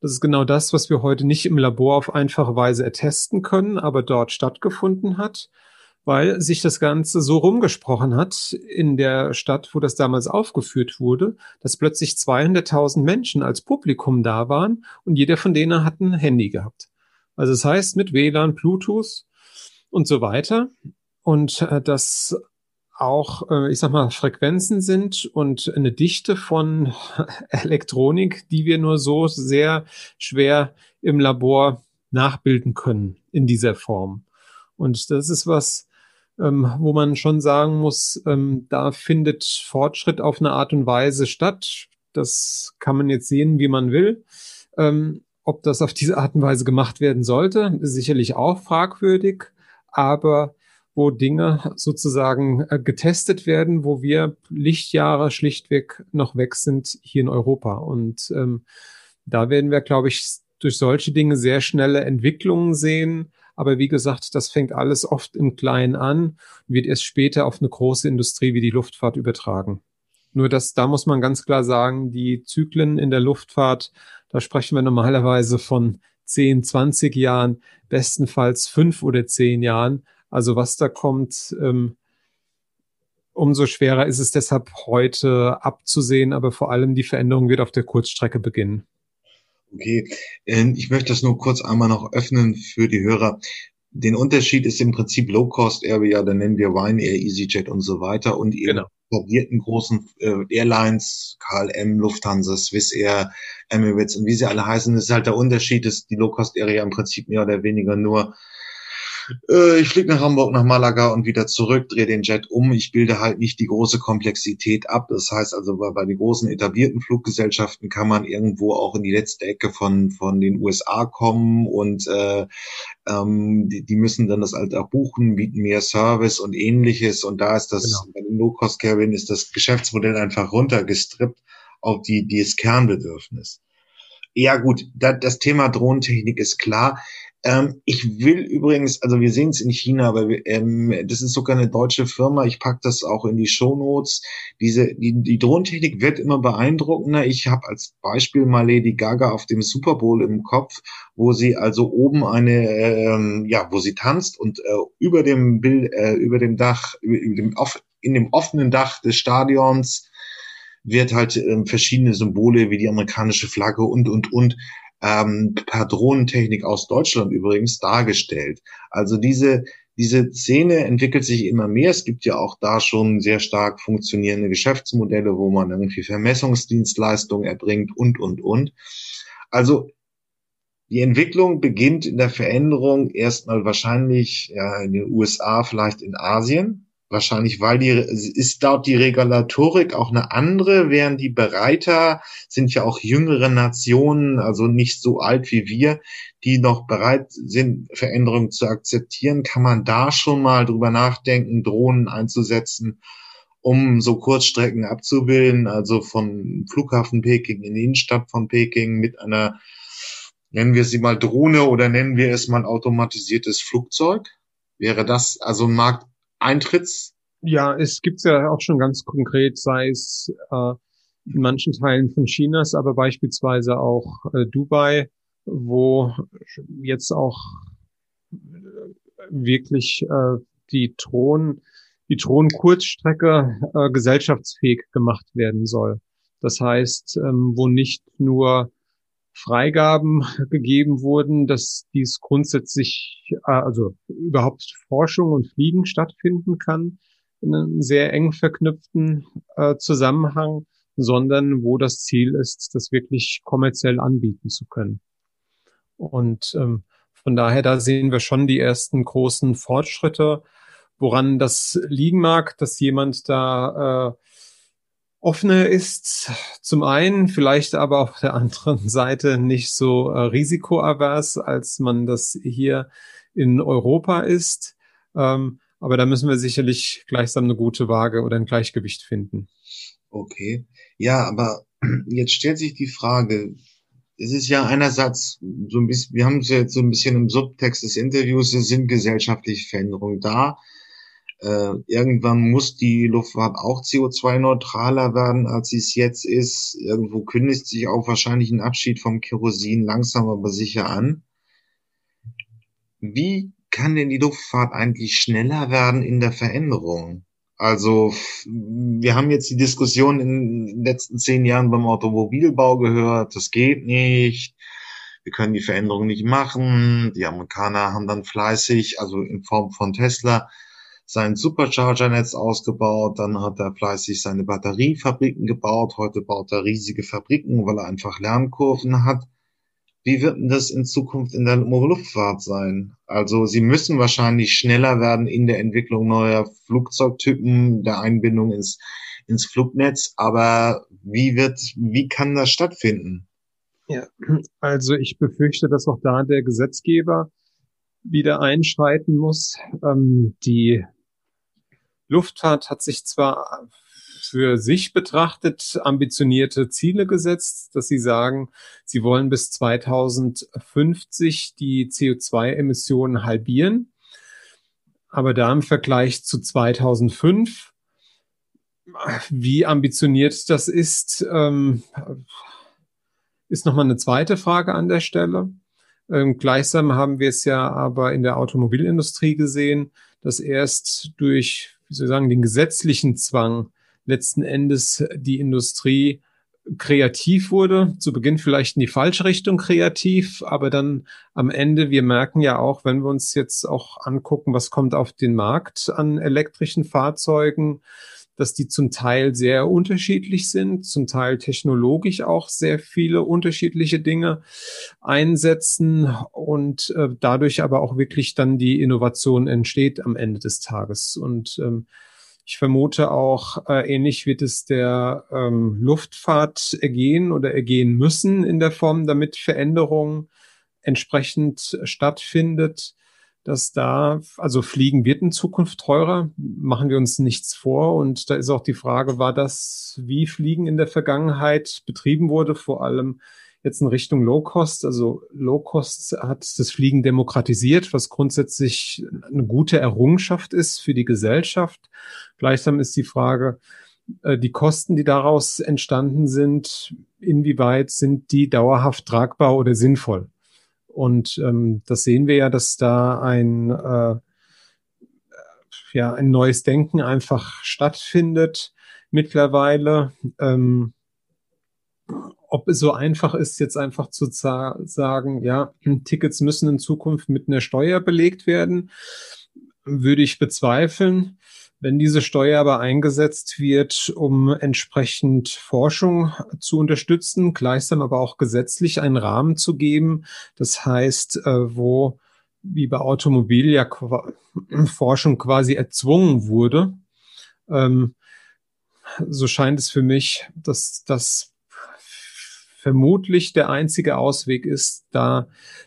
Das ist genau das, was wir heute nicht im Labor auf einfache Weise ertesten können, aber dort stattgefunden hat weil sich das Ganze so rumgesprochen hat in der Stadt, wo das damals aufgeführt wurde, dass plötzlich 200.000 Menschen als Publikum da waren und jeder von denen hat ein Handy gehabt. Also das heißt mit WLAN, Bluetooth und so weiter. Und äh, das auch, äh, ich sag mal, Frequenzen sind und eine Dichte von [laughs] Elektronik, die wir nur so sehr schwer im Labor nachbilden können in dieser Form. Und das ist was, ähm, wo man schon sagen muss, ähm, da findet Fortschritt auf eine Art und Weise statt. Das kann man jetzt sehen, wie man will. Ähm, ob das auf diese Art und Weise gemacht werden sollte, ist sicherlich auch fragwürdig, aber wo Dinge sozusagen äh, getestet werden, wo wir Lichtjahre schlichtweg noch weg sind hier in Europa. Und ähm, da werden wir, glaube ich, durch solche Dinge sehr schnelle Entwicklungen sehen, aber wie gesagt, das fängt alles oft im Kleinen an wird erst später auf eine große Industrie wie die Luftfahrt übertragen. Nur dass da muss man ganz klar sagen, die Zyklen in der Luftfahrt, da sprechen wir normalerweise von 10, 20 Jahren, bestenfalls fünf oder zehn Jahren. Also was da kommt, ähm, umso schwerer ist es deshalb heute abzusehen, aber vor allem die Veränderung wird auf der Kurzstrecke beginnen. Okay, ähm, ich möchte das nur kurz einmal noch öffnen für die Hörer. Den Unterschied ist im Prinzip Low-Cost Area, da nennen wir Ryanair, EasyJet und so weiter und eben genau. etablierten großen äh, Airlines, KLM, Lufthansa, Swissair, Emirates und wie sie alle heißen, das ist halt der Unterschied, dass die Low-Cost Area im Prinzip mehr oder weniger nur äh, ich fliege nach Hamburg, nach Malaga und wieder zurück, drehe den Jet um. Ich bilde halt nicht die große Komplexität ab. Das heißt also, bei, bei den großen etablierten Fluggesellschaften kann man irgendwo auch in die letzte Ecke von, von den USA kommen und äh, ähm, die, die müssen dann das halt auch buchen, bieten mehr Service und ähnliches. Und da ist das, genau. bei den Low-Cost-Carriern ist das Geschäftsmodell einfach runtergestrippt auf die, die das Kernbedürfnis. Ja gut, da, das Thema Drohnentechnik ist klar. Ähm, ich will übrigens, also wir sehen es in China, aber wir, ähm, das ist sogar eine deutsche Firma. Ich pack das auch in die Shownotes. Diese die, die Drohnentechnik wird immer beeindruckender. Ich habe als Beispiel mal Lady Gaga auf dem Super Bowl im Kopf, wo sie also oben eine, ähm, ja, wo sie tanzt und äh, über dem Bild, äh, über dem Dach, über dem, off, in dem offenen Dach des Stadions wird halt ähm, verschiedene Symbole wie die amerikanische Flagge und und und ähm, per Drohnentechnik aus Deutschland übrigens dargestellt. Also diese diese Szene entwickelt sich immer mehr. Es gibt ja auch da schon sehr stark funktionierende Geschäftsmodelle, wo man irgendwie Vermessungsdienstleistungen erbringt und, und, und. Also die Entwicklung beginnt in der Veränderung erstmal wahrscheinlich ja, in den USA, vielleicht in Asien, Wahrscheinlich, weil die, ist dort die Regulatorik auch eine andere, während die Bereiter sind ja auch jüngere Nationen, also nicht so alt wie wir, die noch bereit sind, Veränderungen zu akzeptieren. Kann man da schon mal drüber nachdenken, Drohnen einzusetzen, um so Kurzstrecken abzubilden, also von Flughafen Peking in die Innenstadt von Peking mit einer, nennen wir sie mal Drohne oder nennen wir es mal automatisiertes Flugzeug? Wäre das also ein Markt Eintritts? Ja, es gibt's ja auch schon ganz konkret, sei es äh, in manchen Teilen von Chinas, aber beispielsweise auch äh, Dubai, wo jetzt auch wirklich äh, die Thron, die Thron-Kurzstrecke äh, gesellschaftsfähig gemacht werden soll. Das heißt, ähm, wo nicht nur Freigaben gegeben wurden, dass dies grundsätzlich, äh, also überhaupt Forschung und Fliegen stattfinden kann, in einem sehr eng verknüpften äh, Zusammenhang, sondern wo das Ziel ist, das wirklich kommerziell anbieten zu können. Und ähm, von daher, da sehen wir schon die ersten großen Fortschritte, woran das liegen mag, dass jemand da äh, offener ist. Zum einen, vielleicht aber auf der anderen [laughs] Seite nicht so äh, risikoavers, als man das hier in Europa ist. Ähm, aber da müssen wir sicherlich gleichsam eine gute Waage oder ein Gleichgewicht finden. Okay. Ja, aber [clears throat] jetzt stellt sich die Frage, es ist ja einerseits so ein bisschen, wir haben es jetzt so ein bisschen im Subtext des Interviews, es sind gesellschaftliche Veränderungen da. Äh, irgendwann muss die Luftfahrt auch CO2-neutraler werden, als sie es jetzt ist. Irgendwo kündigt sich auch wahrscheinlich ein Abschied vom Kerosin langsam aber sicher an. Wie kann denn die Luftfahrt eigentlich schneller werden in der Veränderung? Also wir haben jetzt die Diskussion in den letzten zehn Jahren beim Automobilbau gehört, das geht nicht, wir können die Veränderung nicht machen. Die Amerikaner haben dann fleißig, also in Form von Tesla, sein Supercharger-Netz ausgebaut, dann hat er fleißig seine Batteriefabriken gebaut, heute baut er riesige Fabriken, weil er einfach Lernkurven hat. Wie wird denn das in Zukunft in der Luftfahrt sein? Also Sie müssen wahrscheinlich schneller werden in der Entwicklung neuer Flugzeugtypen, der Einbindung ins, ins Flugnetz. Aber wie wird, wie kann das stattfinden? Ja, also ich befürchte, dass auch da der Gesetzgeber wieder einschreiten muss. Ähm, die Luftfahrt hat sich zwar für sich betrachtet ambitionierte Ziele gesetzt, dass sie sagen, sie wollen bis 2050 die CO2-Emissionen halbieren. Aber da im Vergleich zu 2005, wie ambitioniert das ist, ähm, ist nochmal eine zweite Frage an der Stelle. Ähm, gleichsam haben wir es ja aber in der Automobilindustrie gesehen, dass erst durch, wie soll ich sagen, den gesetzlichen Zwang letzten Endes die Industrie kreativ wurde. Zu Beginn vielleicht in die falsche Richtung kreativ, aber dann am Ende, wir merken ja auch, wenn wir uns jetzt auch angucken, was kommt auf den Markt an elektrischen Fahrzeugen, dass die zum Teil sehr unterschiedlich sind, zum Teil technologisch auch sehr viele unterschiedliche Dinge einsetzen und äh, dadurch aber auch wirklich dann die Innovation entsteht am Ende des Tages. Und ähm, ich vermute auch, äh, ähnlich wird es der ähm, Luftfahrt ergehen oder ergehen müssen in der Form, damit Veränderung entsprechend stattfindet, dass da, also Fliegen wird in Zukunft teurer, machen wir uns nichts vor. Und da ist auch die Frage, war das, wie Fliegen in der Vergangenheit betrieben wurde, vor allem jetzt in Richtung Low Cost. Also Low Cost hat das Fliegen demokratisiert, was grundsätzlich eine gute Errungenschaft ist für die Gesellschaft. Gleichsam ist die Frage, äh, die Kosten, die daraus entstanden sind, inwieweit sind die dauerhaft tragbar oder sinnvoll? Und ähm, das sehen wir ja, dass da ein, äh, ja, ein neues Denken einfach stattfindet mittlerweile. Ähm, ob es so einfach ist, jetzt einfach zu sagen, ja, Tickets müssen in Zukunft mit einer Steuer belegt werden, würde ich bezweifeln. Wenn diese Steuer aber eingesetzt wird, um entsprechend Forschung zu unterstützen, gleichsam aber auch gesetzlich einen Rahmen zu geben, das heißt, äh, wo wie bei Automobil ja [clears throat] Forschung quasi erzwungen wurde, ähm, so scheint es für mich, dass das vermutlich der einzige Ausweg ist, da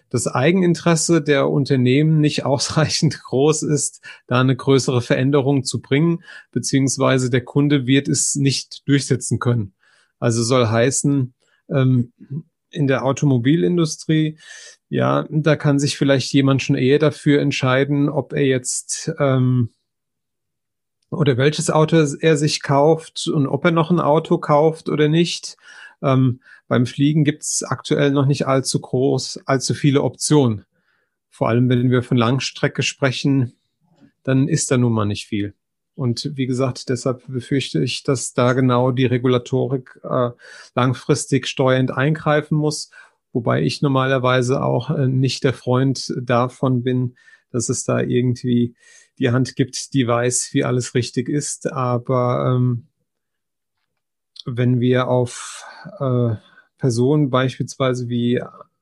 das Eigeninteresse der Unternehmen nicht [laughs] ausreichend groß ist, da eine größere Veränderung zu bringen, beziehungsweise der Kunde wird es nicht durchsetzen können. Also soll heißen, ähm, in der Automobilindustrie, ja, da kann sich vielleicht jemand schon eher dafür entscheiden, ob er jetzt ähm, oder welches Auto er sich kauft und ob er noch ein Auto kauft oder nicht. Ähm, beim Fliegen gibt es aktuell noch nicht allzu groß, allzu viele Optionen. Vor allem, wenn wir von Langstrecke sprechen, dann ist da nun mal nicht viel. Und wie gesagt, deshalb befürchte ich, dass da genau die Regulatorik äh, langfristig steuernd eingreifen muss, wobei ich normalerweise auch äh, nicht der Freund davon bin, dass es da irgendwie die Hand gibt, die weiß, wie alles richtig ist. Aber ähm, wenn wir auf äh, Personen beispielsweise wie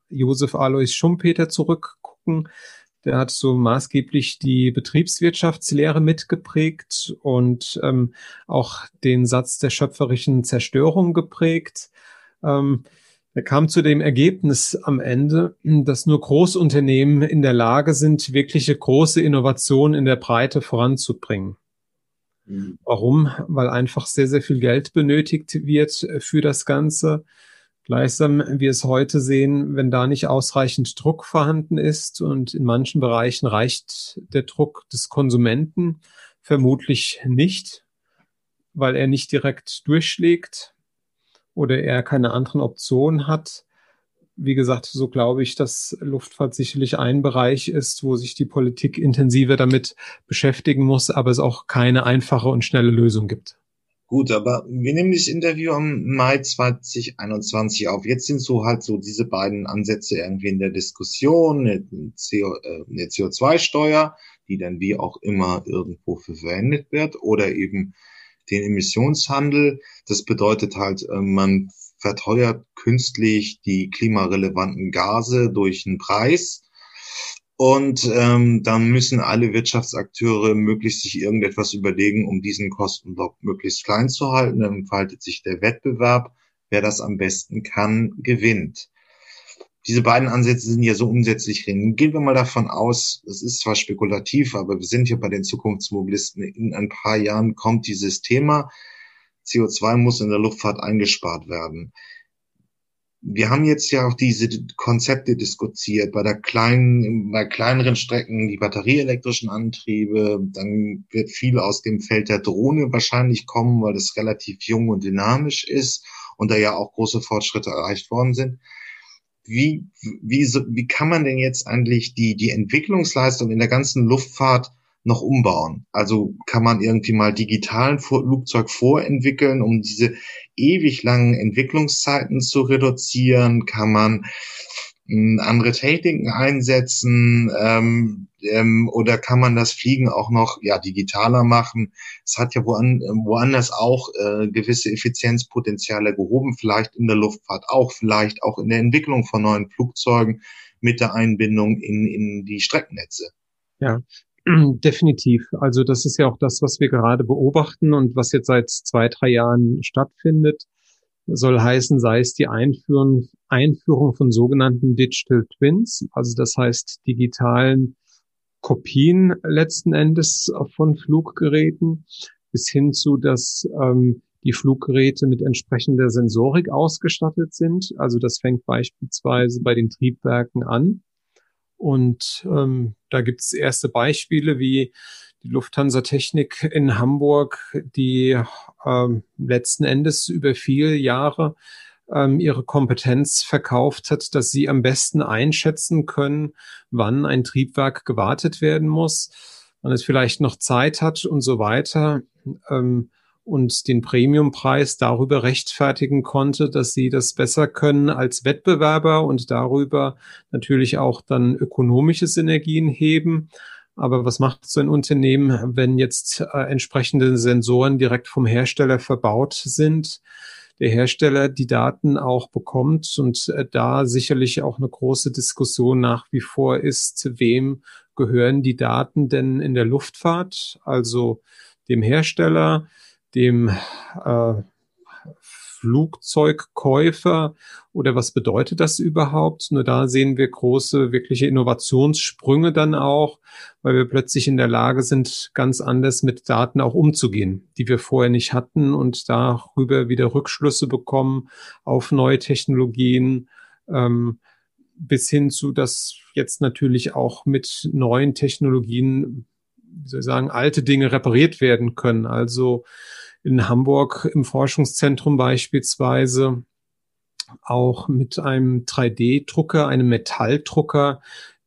Josef Alois Schumpeter zurückgucken, Der hat so maßgeblich die Betriebswirtschaftslehre mitgeprägt und ähm, auch den Satz der schöpferischen Zerstörung geprägt. Ähm, er kam zu dem Ergebnis am Ende, dass nur Großunternehmen in der Lage sind, wirkliche große Innovationen in der Breite voranzubringen. Mhm. Warum? Weil einfach sehr, sehr viel Geld benötigt wird für das Ganze. Gleichsam, wie es heute sehen, wenn da nicht ausreichend Druck vorhanden ist und in manchen Bereichen reicht der Druck des Konsumenten vermutlich nicht, weil er nicht direkt durchschlägt oder er keine anderen Optionen hat. Wie gesagt, so glaube ich, dass Luftfahrt sicherlich ein Bereich ist, wo sich die Politik intensiver damit beschäftigen muss, aber es auch keine einfache und schnelle Lösung gibt. Gut, aber wir nehmen das Interview am Mai 2021 auf. Jetzt sind so halt so diese beiden Ansätze irgendwie in der Diskussion, äh, eine CO2-Steuer, die dann wie auch immer irgendwo verwendet wird, oder eben den Emissionshandel. Das bedeutet halt, äh, man verteuert künstlich die klimarelevanten Gase durch einen Preis. Und ähm, dann müssen alle Wirtschaftsakteure möglichst sich irgendetwas überlegen, um diesen Kostenblock möglichst klein zu halten. Dann entfaltet sich der Wettbewerb. Wer das am besten kann, gewinnt diese beiden Ansätze sind ja so umsätzlich Gehen wir mal davon aus, es ist zwar spekulativ, aber wir sind hier bei den Zukunftsmobilisten. In ein paar Jahren kommt dieses Thema. CO2 muss in der Luftfahrt eingespart werden. Wir haben jetzt ja auch diese Konzepte diskutiert bei der kleinen, bei kleineren Strecken die batterieelektrischen Antriebe. Dann wird viel aus dem Feld der Drohne wahrscheinlich kommen, weil das relativ jung und dynamisch ist und da ja auch große Fortschritte erreicht worden sind wie, wie, wie kann man denn jetzt eigentlich die, die Entwicklungsleistung in der ganzen Luftfahrt noch umbauen? Also kann man irgendwie mal digitalen Flugzeug vorentwickeln, um diese ewig langen Entwicklungszeiten zu reduzieren? Kann man andere Techniken einsetzen ähm, ähm, oder kann man das Fliegen auch noch ja digitaler machen? Es hat ja woan, woanders auch äh, gewisse Effizienzpotenziale gehoben, vielleicht in der Luftfahrt auch, vielleicht auch in der Entwicklung von neuen Flugzeugen mit der Einbindung in, in die Streckennetze. Ja, [clears throat] definitiv. Also das ist ja auch das, was wir gerade beobachten und was jetzt seit zwei, drei Jahren stattfindet soll heißen, sei es die Einführung, Einführung von sogenannten Digital Twins, also das heißt digitalen Kopien letzten Endes von Fluggeräten, bis hin zu, dass ähm, die Fluggeräte mit entsprechender Sensorik ausgestattet sind. Also das fängt beispielsweise bei den Triebwerken an. Und ähm, da gibt es erste Beispiele wie die Lufthansa Technik in Hamburg, die ähm, letzten Endes über viele Jahre ähm, ihre Kompetenz verkauft hat, dass sie am besten einschätzen können, wann ein Triebwerk gewartet werden muss, wann es vielleicht noch Zeit hat und so weiter. Ähm, und den Premiumpreis darüber rechtfertigen konnte, dass sie das besser können als Wettbewerber und darüber natürlich auch dann ökonomische Synergien heben. Aber was macht so ein Unternehmen, wenn jetzt äh, entsprechende Sensoren direkt vom Hersteller verbaut sind? Der Hersteller die Daten auch bekommt und äh, da sicherlich auch eine große Diskussion nach wie vor ist, wem gehören die Daten denn in der Luftfahrt? Also dem Hersteller, dem äh, Flugzeugkäufer oder was bedeutet das überhaupt? Nur da sehen wir große, wirkliche Innovationssprünge dann auch, weil wir plötzlich in der Lage sind, ganz anders mit Daten auch umzugehen, die wir vorher nicht hatten und darüber wieder Rückschlüsse bekommen auf neue Technologien. Ähm, bis hin zu, dass jetzt natürlich auch mit neuen Technologien, wie soll ich sagen, alte Dinge repariert werden können. Also in Hamburg im Forschungszentrum beispielsweise auch mit einem 3D-Drucker, einem Metalldrucker,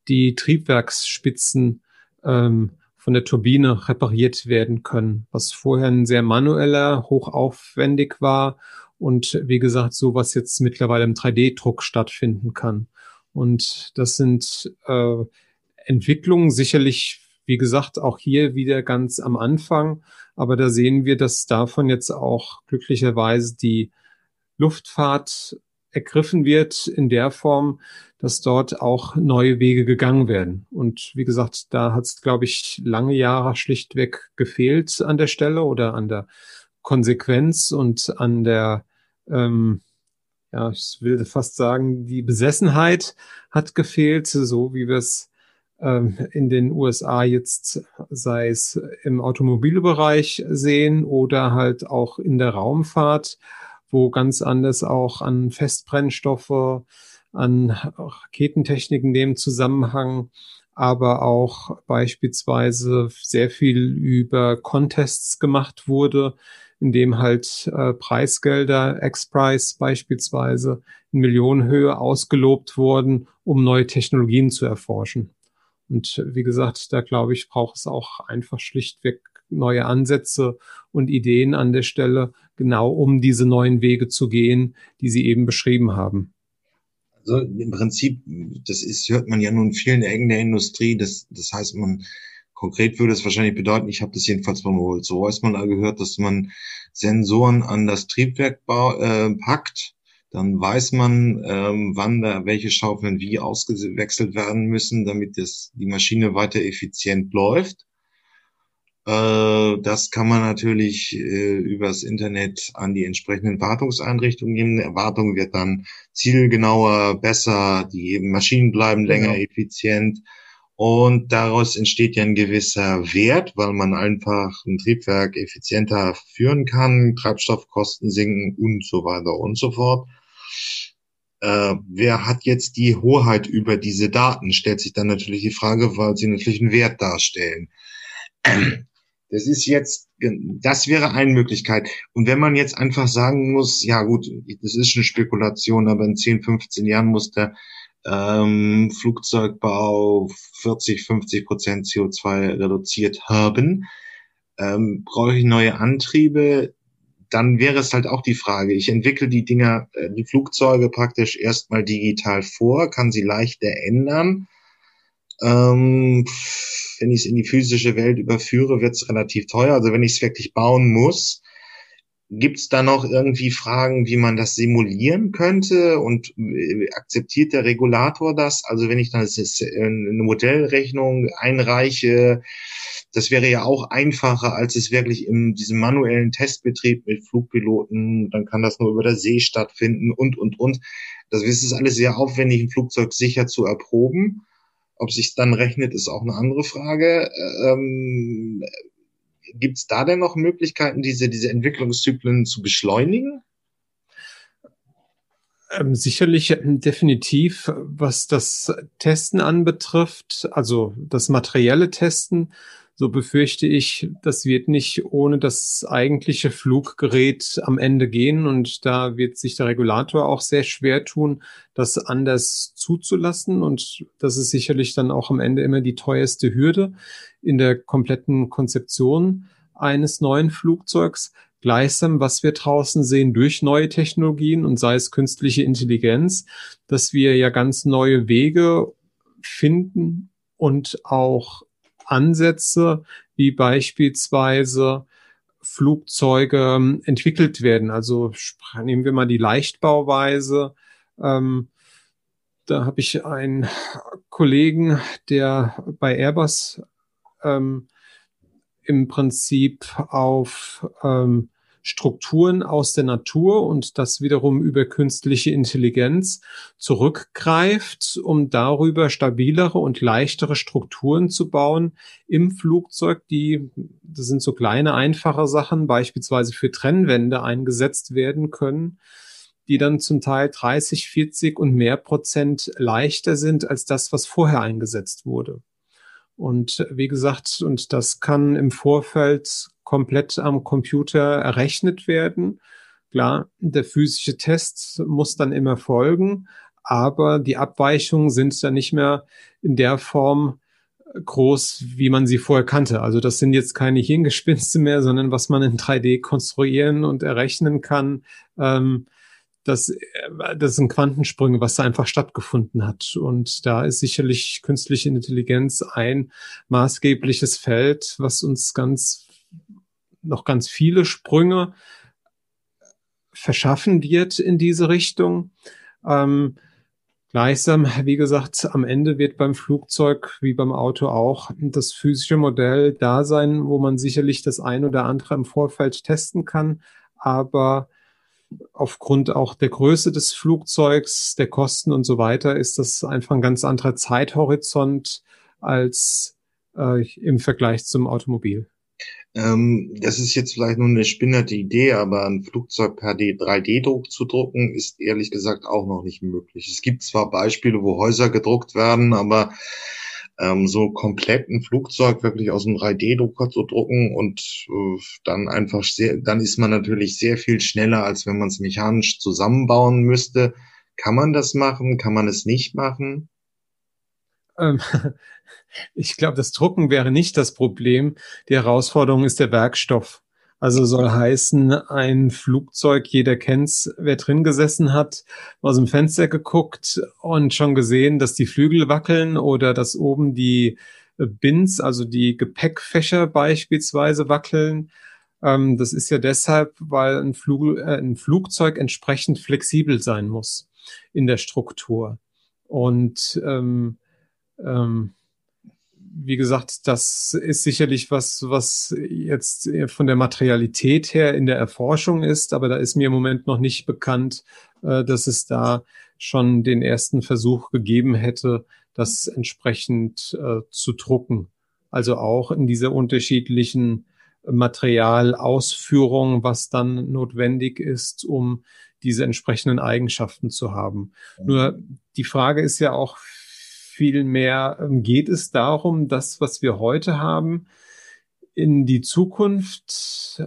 die Triebwerksspitzen ähm, von der Turbine repariert werden können, was vorher ein sehr manueller, hochaufwendig war und wie gesagt, so was jetzt mittlerweile im 3D-Druck stattfinden kann. Und das sind äh, Entwicklungen sicherlich wie gesagt, auch hier wieder ganz am Anfang. Aber da sehen wir, dass davon jetzt auch glücklicherweise die Luftfahrt ergriffen wird in der Form, dass dort auch neue Wege gegangen werden. Und wie gesagt, da hat es, glaube ich, lange Jahre schlichtweg gefehlt an der Stelle oder an der Konsequenz und an der, ähm, ja, ich will fast sagen, die Besessenheit hat gefehlt, so wie wir es in den USA jetzt, sei es im Automobilbereich sehen oder halt auch in der Raumfahrt, wo ganz anders auch an Festbrennstoffe, an Raketentechniken dem Zusammenhang, aber auch beispielsweise sehr viel über Contests gemacht wurde, in dem halt äh, Preisgelder, X-Prize beispielsweise in Millionenhöhe ausgelobt wurden, um neue Technologien zu erforschen. Und wie gesagt, da glaube ich, braucht es auch einfach schlichtweg neue Ansätze und Ideen an der Stelle, genau um diese neuen Wege zu gehen, die Sie eben beschrieben haben. Also im Prinzip, das ist, hört man ja nun vielen Ecken der Industrie. Das, das heißt, man konkret würde es wahrscheinlich bedeuten, ich habe das jedenfalls von Rolls Royce mal gehört, dass man Sensoren an das Triebwerk äh, packt dann weiß man, ähm, wann da welche Schaufeln wie ausgewechselt werden müssen, damit das, die Maschine weiter effizient läuft. Äh, das kann man natürlich äh, übers Internet an die entsprechenden Wartungseinrichtungen geben. Die Wartung wird dann zielgenauer, besser, die Maschinen bleiben länger genau. effizient. Und daraus entsteht ja ein gewisser Wert, weil man einfach ein Triebwerk effizienter führen kann, Treibstoffkosten sinken und so weiter und so fort. Äh, wer hat jetzt die Hoheit über diese Daten, stellt sich dann natürlich die Frage, weil sie natürlich einen Wert darstellen. [clears throat] Das ist jetzt, das wäre eine Möglichkeit. Und wenn man jetzt einfach sagen muss, ja gut, das ist eine Spekulation, aber in 10, 15 Jahren muss der ähm, Flugzeugbau 40, 50 Prozent CO2 reduziert haben, ähm, brauche ich neue Antriebe dann wäre es halt auch die Frage, ich entwickle die Dinger, äh, die Flugzeuge praktisch erstmal digital vor, kann sie leichter ändern. Ähm, wenn ich es in die physische Welt überführe, wird es relativ teuer. Also wenn ich es wirklich bauen muss, gibt es da noch irgendwie Fragen, wie man das simulieren könnte und äh, akzeptiert der Regulator das? Also wenn ich dann eine Modellrechnung einreiche, das wäre ja auch einfacher, als es wirklich in diesem manuellen Testbetrieb mit Flugpiloten, dann kann das nur über der See stattfinden und, und, und. Das ist alles sehr aufwendig, ein Flugzeug sicher zu erproben. Ob sich dann rechnet, ist auch eine andere Frage. Ähm, Gibt es da denn noch Möglichkeiten, diese, diese Entwicklungszyklen zu beschleunigen? Ähm, sicherlich äh, definitiv, was das Testen anbetrifft, also das materielle Testen, so befürchte ich, das wird nicht ohne das eigentliche Fluggerät am Ende gehen und da wird sich der Regulator auch sehr schwer tun, das anders zuzulassen und das ist sicherlich dann auch am Ende immer die teuerste Hürde in der kompletten Konzeption eines neuen Flugzeugs. Gleichsam, was wir draußen sehen durch neue Technologien und sei es künstliche Intelligenz, dass wir ja ganz neue Wege finden und auch Ansätze, wie beispielsweise Flugzeuge ähm, entwickelt werden. Also nehmen wir mal die Leichtbauweise. Ähm, da habe ich einen Kollegen, der bei Airbus ähm, im Prinzip auf ähm, Strukturen aus der Natur und das wiederum über künstliche Intelligenz zurückgreift, um darüber stabilere und leichtere Strukturen zu bauen im Flugzeug, die, das sind so kleine, einfache Sachen, beispielsweise für Trennwände eingesetzt werden können, die dann zum Teil 30, 40 und mehr Prozent leichter sind als das, was vorher eingesetzt wurde. Und wie gesagt, und das kann im Vorfeld komplett am Computer errechnet werden. Klar, der physische Test muss dann immer folgen, aber die Abweichungen sind dann nicht mehr in der Form groß, wie man sie vorher kannte. Also das sind jetzt keine Hirngespinste mehr, sondern was man in 3D konstruieren und errechnen kann. Ähm, das, äh, das sind Quantensprünge, was da einfach stattgefunden hat. Und da ist sicherlich künstliche Intelligenz ein maßgebliches Feld, was uns ganz, noch ganz viele Sprünge verschaffen wird in diese Richtung. Ähm, Gleichsam, wie gesagt, am Ende wird beim Flugzeug wie beim Auto auch das physische Modell da sein, wo man sicherlich das ein oder andere im Vorfeld testen kann. Aber aufgrund auch der Größe des Flugzeugs, der Kosten und so weiter, ist das einfach ein ganz anderer Zeithorizont als äh, im Vergleich zum Automobil. Ähm, das ist jetzt vielleicht nur eine spinnerte Idee, aber ein Flugzeug per 3D-Druck zu drucken, ist ehrlich gesagt auch noch nicht möglich. Es gibt zwar Beispiele, wo Häuser gedruckt werden, aber ähm, so komplett ein Flugzeug wirklich aus einem 3D-Drucker zu drucken und äh, dann einfach sehr, dann ist man natürlich sehr viel schneller, als wenn man es mechanisch zusammenbauen müsste. Kann man das machen? Kann man es nicht machen? Ähm, [laughs] ich glaube, das Drucken wäre nicht das Problem. Die Herausforderung ist der Werkstoff. Also soll heißen, ein Flugzeug, jeder kennt's, wer drin gesessen hat, aus dem Fenster geguckt und schon gesehen, dass die Flügel wackeln oder dass oben die äh, Bins, also die Gepäckfächer beispielsweise wackeln. Ähm, das ist ja deshalb, weil ein, Flug, äh, ein Flugzeug entsprechend flexibel sein muss in der Struktur. Und ähm, ähm, wie gesagt, das ist sicherlich was, was jetzt von der Materialität her in der Erforschung ist, aber da ist mir im Moment noch nicht bekannt, äh, dass es da schon den ersten Versuch gegeben hätte, das entsprechend äh, zu drucken. Also auch in dieser unterschiedlichen Materialausführung, was dann notwendig ist, um diese entsprechenden Eigenschaften zu haben. Nur die Frage ist ja auch Vielmehr ähm, geht es darum, das, was wir heute haben, in die Zukunft äh,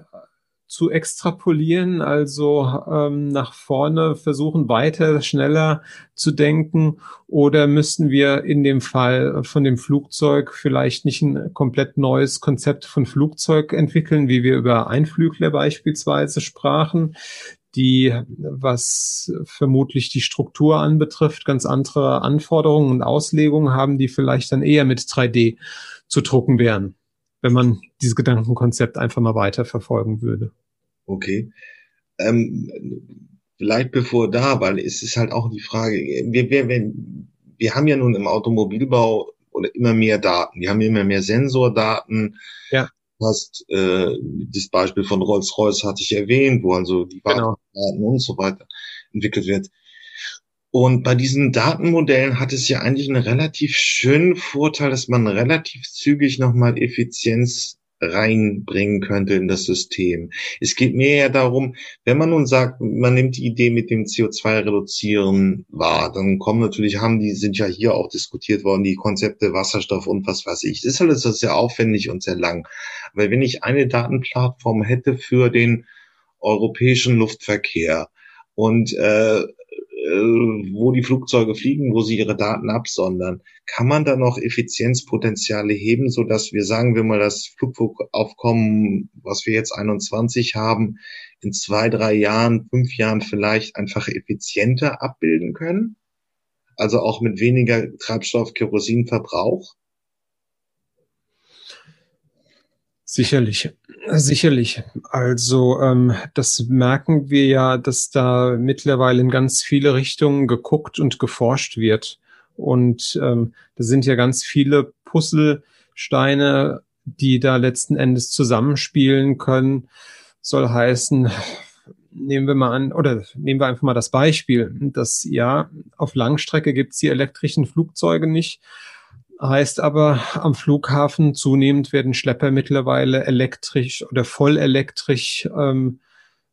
zu extrapolieren, also ähm, nach vorne versuchen, weiter, schneller zu denken? Oder müssen wir in dem Fall von dem Flugzeug vielleicht nicht ein komplett neues Konzept von Flugzeug entwickeln, wie wir über Einflügler beispielsweise sprachen, die, was vermutlich die Struktur anbetrifft, ganz andere Anforderungen und Auslegungen haben, die vielleicht dann eher mit 3D zu drucken wären, wenn man dieses Gedankenkonzept einfach mal weiter verfolgen würde. Okay. Ähm, vielleicht bevor da, weil es ist halt auch die Frage, wir, wir, wir, wir haben ja nun im Automobilbau oder immer mehr Daten. Wir haben immer mehr Sensordaten. Ja hast, äh, das Beispiel von Rolls-Royce hatte ich erwähnt, wo also die genau. Daten und so weiter entwickelt wird. Und bei diesen Datenmodellen hat es ja eigentlich einen relativ schönen Vorteil, dass man relativ zügig nochmal Effizienz reinbringen könnte in das System. Es geht mir ja darum, wenn man nun sagt, man nimmt die Idee mit dem CO2-Reduzieren wahr, dann kommen natürlich, haben die, sind ja hier auch diskutiert worden, die Konzepte Wasserstoff und was weiß ich. Das ist alles sehr aufwendig und sehr lang. Aber wenn ich eine Datenplattform hätte für den europäischen Luftverkehr und äh, wo die Flugzeuge fliegen, wo sie ihre Daten absondern. Kann man da noch Effizienzpotenziale heben, so dass wir sagen wir mal das Flugaufkommen, was wir jetzt 21 haben, in zwei, drei Jahren, fünf Jahren vielleicht einfach effizienter abbilden können? Also auch mit weniger Treibstoff, Kerosinverbrauch? Sicherlich, sicherlich. Also ähm, das merken wir ja, dass da mittlerweile in ganz viele Richtungen geguckt und geforscht wird. Und ähm, da sind ja ganz viele Puzzlesteine, die da letzten Endes zusammenspielen können. Soll heißen, nehmen wir mal an, oder nehmen wir einfach mal das Beispiel, dass ja, auf Langstrecke gibt's die elektrischen Flugzeuge nicht Heißt aber, am Flughafen zunehmend werden Schlepper mittlerweile elektrisch oder vollelektrisch ähm,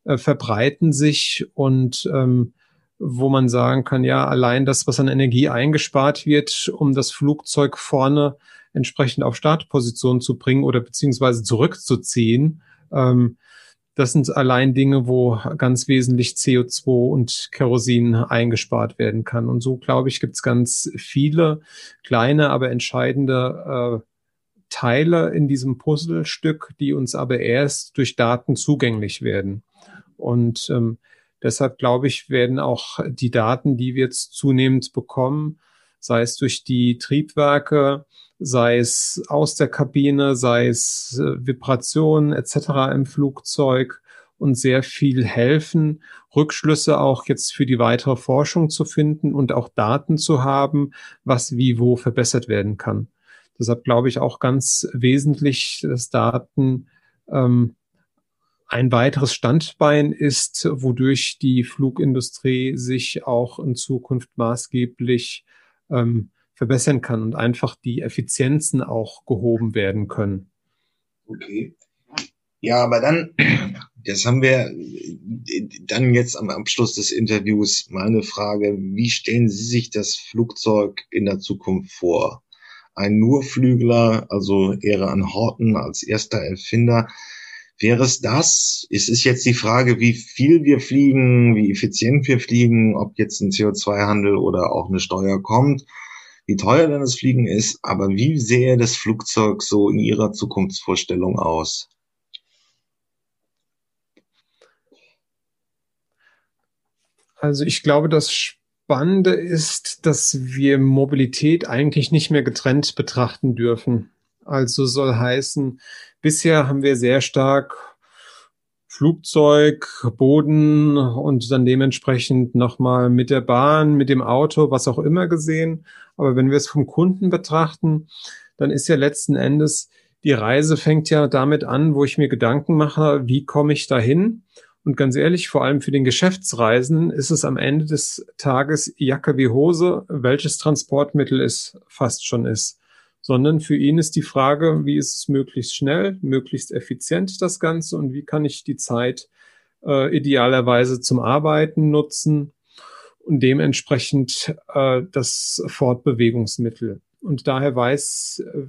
äh, verbreiten sich und ähm, wo man sagen kann, ja, allein das, was an Energie eingespart wird, um das Flugzeug vorne entsprechend auf Startposition zu bringen oder beziehungsweise zurückzuziehen, ähm, das sind allein Dinge, wo ganz wesentlich CO2 und Kerosin eingespart werden kann. Und so, glaube ich, gibt es ganz viele kleine, aber entscheidende äh, Teile in diesem Puzzlestück, die uns aber erst durch Daten zugänglich werden. Und ähm, deshalb, glaube ich, werden auch die Daten, die wir jetzt zunehmend bekommen, sei es durch die Triebwerke, sei es aus der Kabine, sei es äh, Vibrationen etc. im Flugzeug und sehr viel helfen, Rückschlüsse auch jetzt für die weitere Forschung zu finden und auch Daten zu haben, was wie wo verbessert werden kann. Deshalb glaube ich auch ganz wesentlich, dass Daten ähm, ein weiteres Standbein ist, wodurch die Flugindustrie sich auch in Zukunft maßgeblich ähm, verbessern kann und einfach die Effizienzen auch gehoben werden können. Okay. Ja, aber dann, das haben wir dann jetzt am Abschluss des Interviews meine Frage, wie stellen Sie sich das Flugzeug in der Zukunft vor? Ein Nurflügler, also Ehre an Horten als erster Erfinder. Wäre es das? Es ist jetzt die Frage, wie viel wir fliegen, wie effizient wir fliegen, ob jetzt ein CO2-Handel oder auch eine Steuer kommt wie teuer denn das Fliegen ist, aber wie sähe das Flugzeug so in Ihrer Zukunftsvorstellung aus? Also ich glaube, das Spannende ist, dass wir Mobilität eigentlich nicht mehr getrennt betrachten dürfen. Also soll heißen, bisher haben wir sehr stark Flugzeug, Boden und dann dementsprechend nochmal mit der Bahn, mit dem Auto, was auch immer gesehen. Aber wenn wir es vom Kunden betrachten, dann ist ja letzten Endes die Reise fängt ja damit an, wo ich mir Gedanken mache, wie komme ich dahin? Und ganz ehrlich, vor allem für den Geschäftsreisen ist es am Ende des Tages Jacke wie Hose, welches Transportmittel es fast schon ist sondern für ihn ist die Frage, wie ist es möglichst schnell, möglichst effizient das Ganze und wie kann ich die Zeit äh, idealerweise zum Arbeiten nutzen und dementsprechend äh, das Fortbewegungsmittel. Und daher weiß, äh,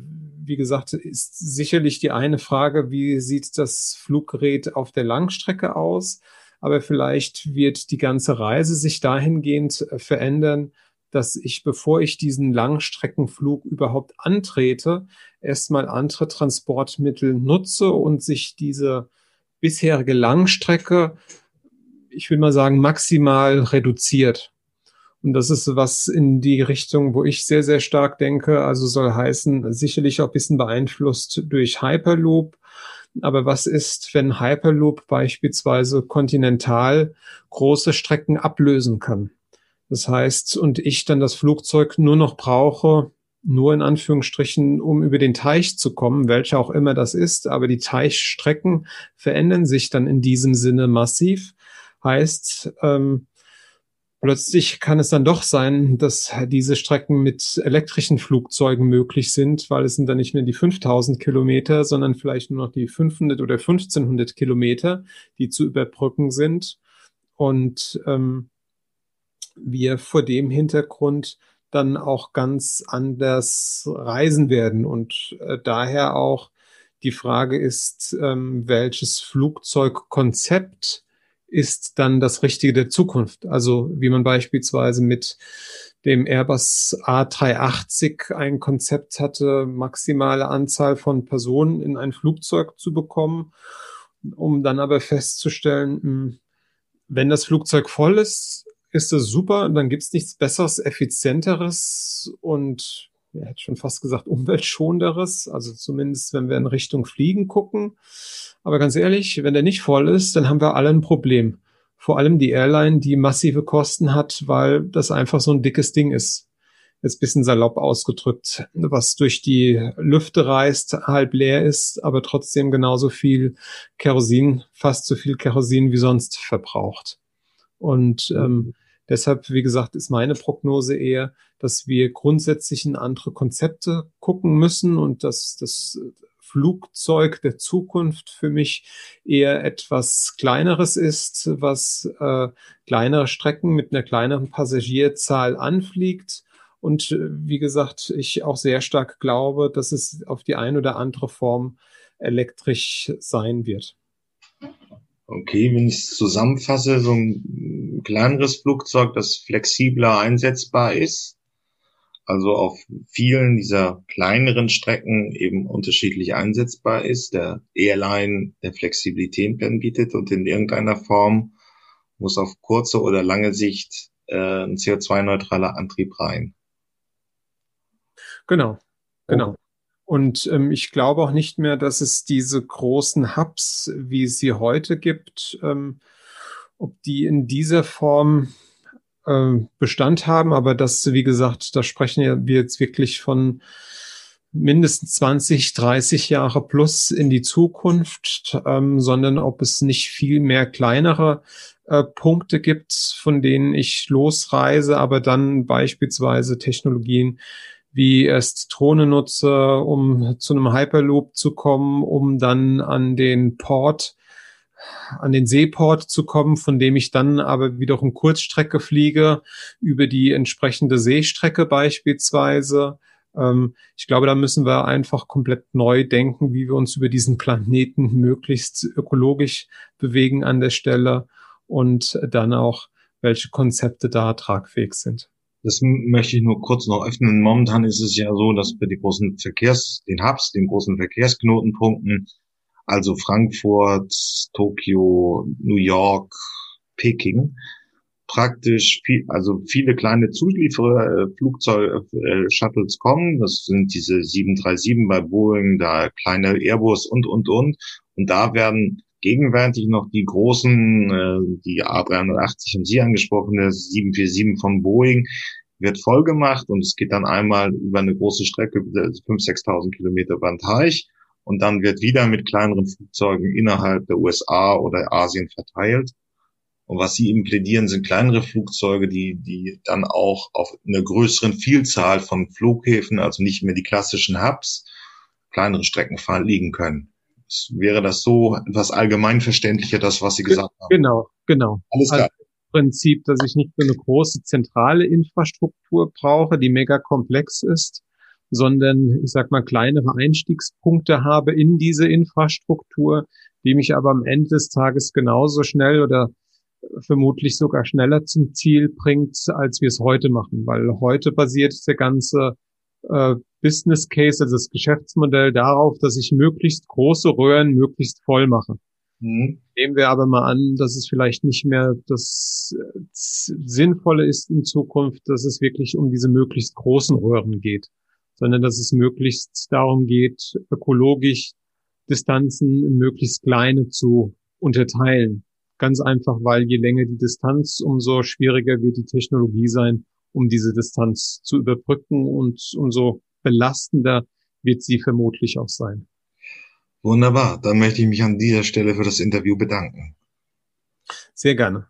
wie gesagt, ist sicherlich die eine Frage, wie sieht das Fluggerät auf der Langstrecke aus? Aber vielleicht wird die ganze Reise sich dahingehend äh, verändern, dass ich, bevor ich diesen Langstreckenflug überhaupt antrete, erstmal andere Transportmittel nutze und sich diese bisherige Langstrecke, ich will mal sagen, maximal reduziert. Und das ist was in die Richtung, wo ich sehr, sehr stark denke. Also soll heißen, sicherlich auch ein bisschen beeinflusst durch Hyperloop. Aber was ist, wenn Hyperloop beispielsweise kontinental große Strecken ablösen kann? Das heißt, und ich dann das Flugzeug nur noch brauche, nur in Anführungsstrichen, um über den Teich zu kommen, welcher auch immer das ist. Aber die Teichstrecken verändern sich dann in diesem Sinne massiv. Heißt, ähm, plötzlich kann es dann doch sein, dass diese Strecken mit elektrischen Flugzeugen möglich sind, weil es sind dann nicht mehr die 5000 Kilometer, sondern vielleicht nur noch die 500 oder 1500 Kilometer, die zu überbrücken sind. Und ähm, wir vor dem Hintergrund dann auch ganz anders reisen werden. Und äh, daher auch die Frage ist, ähm, welches Flugzeugkonzept ist dann das Richtige der Zukunft? Also wie man beispielsweise mit dem Airbus A380 ein Konzept hatte, maximale Anzahl von Personen in ein Flugzeug zu bekommen, um dann aber festzustellen, hm, wenn das Flugzeug voll ist, ist es super. Dann gibt es nichts Besseres, Effizienteres und ja, hätte schon fast gesagt umweltschonenderes. Also zumindest, wenn wir in Richtung Fliegen gucken. Aber ganz ehrlich, wenn der nicht voll ist, dann haben wir alle ein Problem. Vor allem die Airline, die massive Kosten hat, weil das einfach so ein dickes Ding ist. Jetzt bisschen salopp ausgedrückt, was durch die Lüfte reist, halb leer ist, aber trotzdem genauso viel Kerosin, fast so viel Kerosin wie sonst verbraucht. Und ähm, deshalb, wie gesagt, ist meine Prognose eher, dass wir grundsätzlich in andere Konzepte gucken müssen und dass das Flugzeug der Zukunft für mich eher etwas kleineres ist, was äh, kleinere Strecken mit einer kleineren Passagierzahl anfliegt. Und äh, wie gesagt, ich auch sehr stark glaube, dass es auf die eine oder andere Form elektrisch sein wird. Okay, wenn ich es zusammenfasse, so ein kleineres Flugzeug, das flexibler einsetzbar ist, also auf vielen dieser kleineren Strecken eben unterschiedlich einsetzbar ist, der Airline der Flexibilität bietet und in irgendeiner Form muss auf kurze oder lange Sicht äh, ein CO2-neutraler Antrieb rein. Genau, genau. Und ähm, ich glaube auch nicht mehr, dass es diese großen Hubs, wie es sie heute gibt, ähm, ob die in dieser Form äh, Bestand haben. Aber das, wie gesagt, da sprechen wir jetzt wirklich von mindestens 20, 30 Jahre plus in die Zukunft, ähm, sondern ob es nicht viel mehr kleinere äh, Punkte gibt, von denen ich losreise, aber dann beispielsweise Technologien wie erst Drohne nutze, um zu einem Hyperloop zu kommen, um dann an den Port, an den Seeport zu kommen, von dem ich dann aber wiederum Kurzstrecke fliege, über die entsprechende Seestrecke beispielsweise ähm, ich glaube, da müssen wir einfach komplett neu denken, wie wir uns über diesen Planeten möglichst ökologisch bewegen an der Stelle und dann auch, welche Konzepte da tragfähig sind. Das möchte ich nur kurz noch öffnen. Momentan ist es ja so, dass wir die großen Verkehrs, den Hubs, den großen Verkehrsknotenpunkten, also Frankfurt, Tokio, New York, Peking, praktisch viel, also viele kleine Zulieferer, äh, Flugzeug, äh, Shuttles kommen. Das sind diese 737 bei Boeing, da kleine Airbus und, und, und. Und da werden gegenwärtig noch die großen, äh, die A380 und Sie angesprochene 747 von Boeing wird voll gemacht und es geht dann einmal über eine große Strecke, 5.000, 6.000 Kilometer über den Teich und dann wird wieder mit kleineren Flugzeugen innerhalb der USA oder Asien verteilt. Und was sie eben plädieren, sind kleinere Flugzeuge, die, die dann auch auf einer größeren Vielzahl von Flughäfen, also nicht mehr die klassischen Hubs, kleinere Strecken fahren, liegen können. Wäre das so etwas allgemeinverständlicher, das, was Sie gesagt haben? Genau, genau. Alles klar. Also Prinzip, dass ich nicht so eine große zentrale Infrastruktur brauche, die mega komplex ist, sondern ich sag mal kleinere Einstiegspunkte habe in diese Infrastruktur, die mich aber am Ende des Tages genauso schnell oder vermutlich sogar schneller zum Ziel bringt, als wir es heute machen, weil heute basiert der ganze äh, Business Case, also das Geschäftsmodell darauf, dass ich möglichst große Röhren möglichst voll mache. Mhm. Nehmen wir aber mal an, dass es vielleicht nicht mehr das äh, Sinnvolle ist in Zukunft, dass es wirklich um diese möglichst großen Röhren geht, sondern dass es möglichst darum geht, ökologisch Distanzen in möglichst kleine zu unterteilen. Ganz einfach, weil je länger die Distanz, umso schwieriger wird die Technologie sein, um diese Distanz zu überbrücken und umso belastender wird sie vermutlich auch sein. Wunderbar. Dann möchte ich mich an dieser Stelle für das Interview bedanken. Sehr gerne.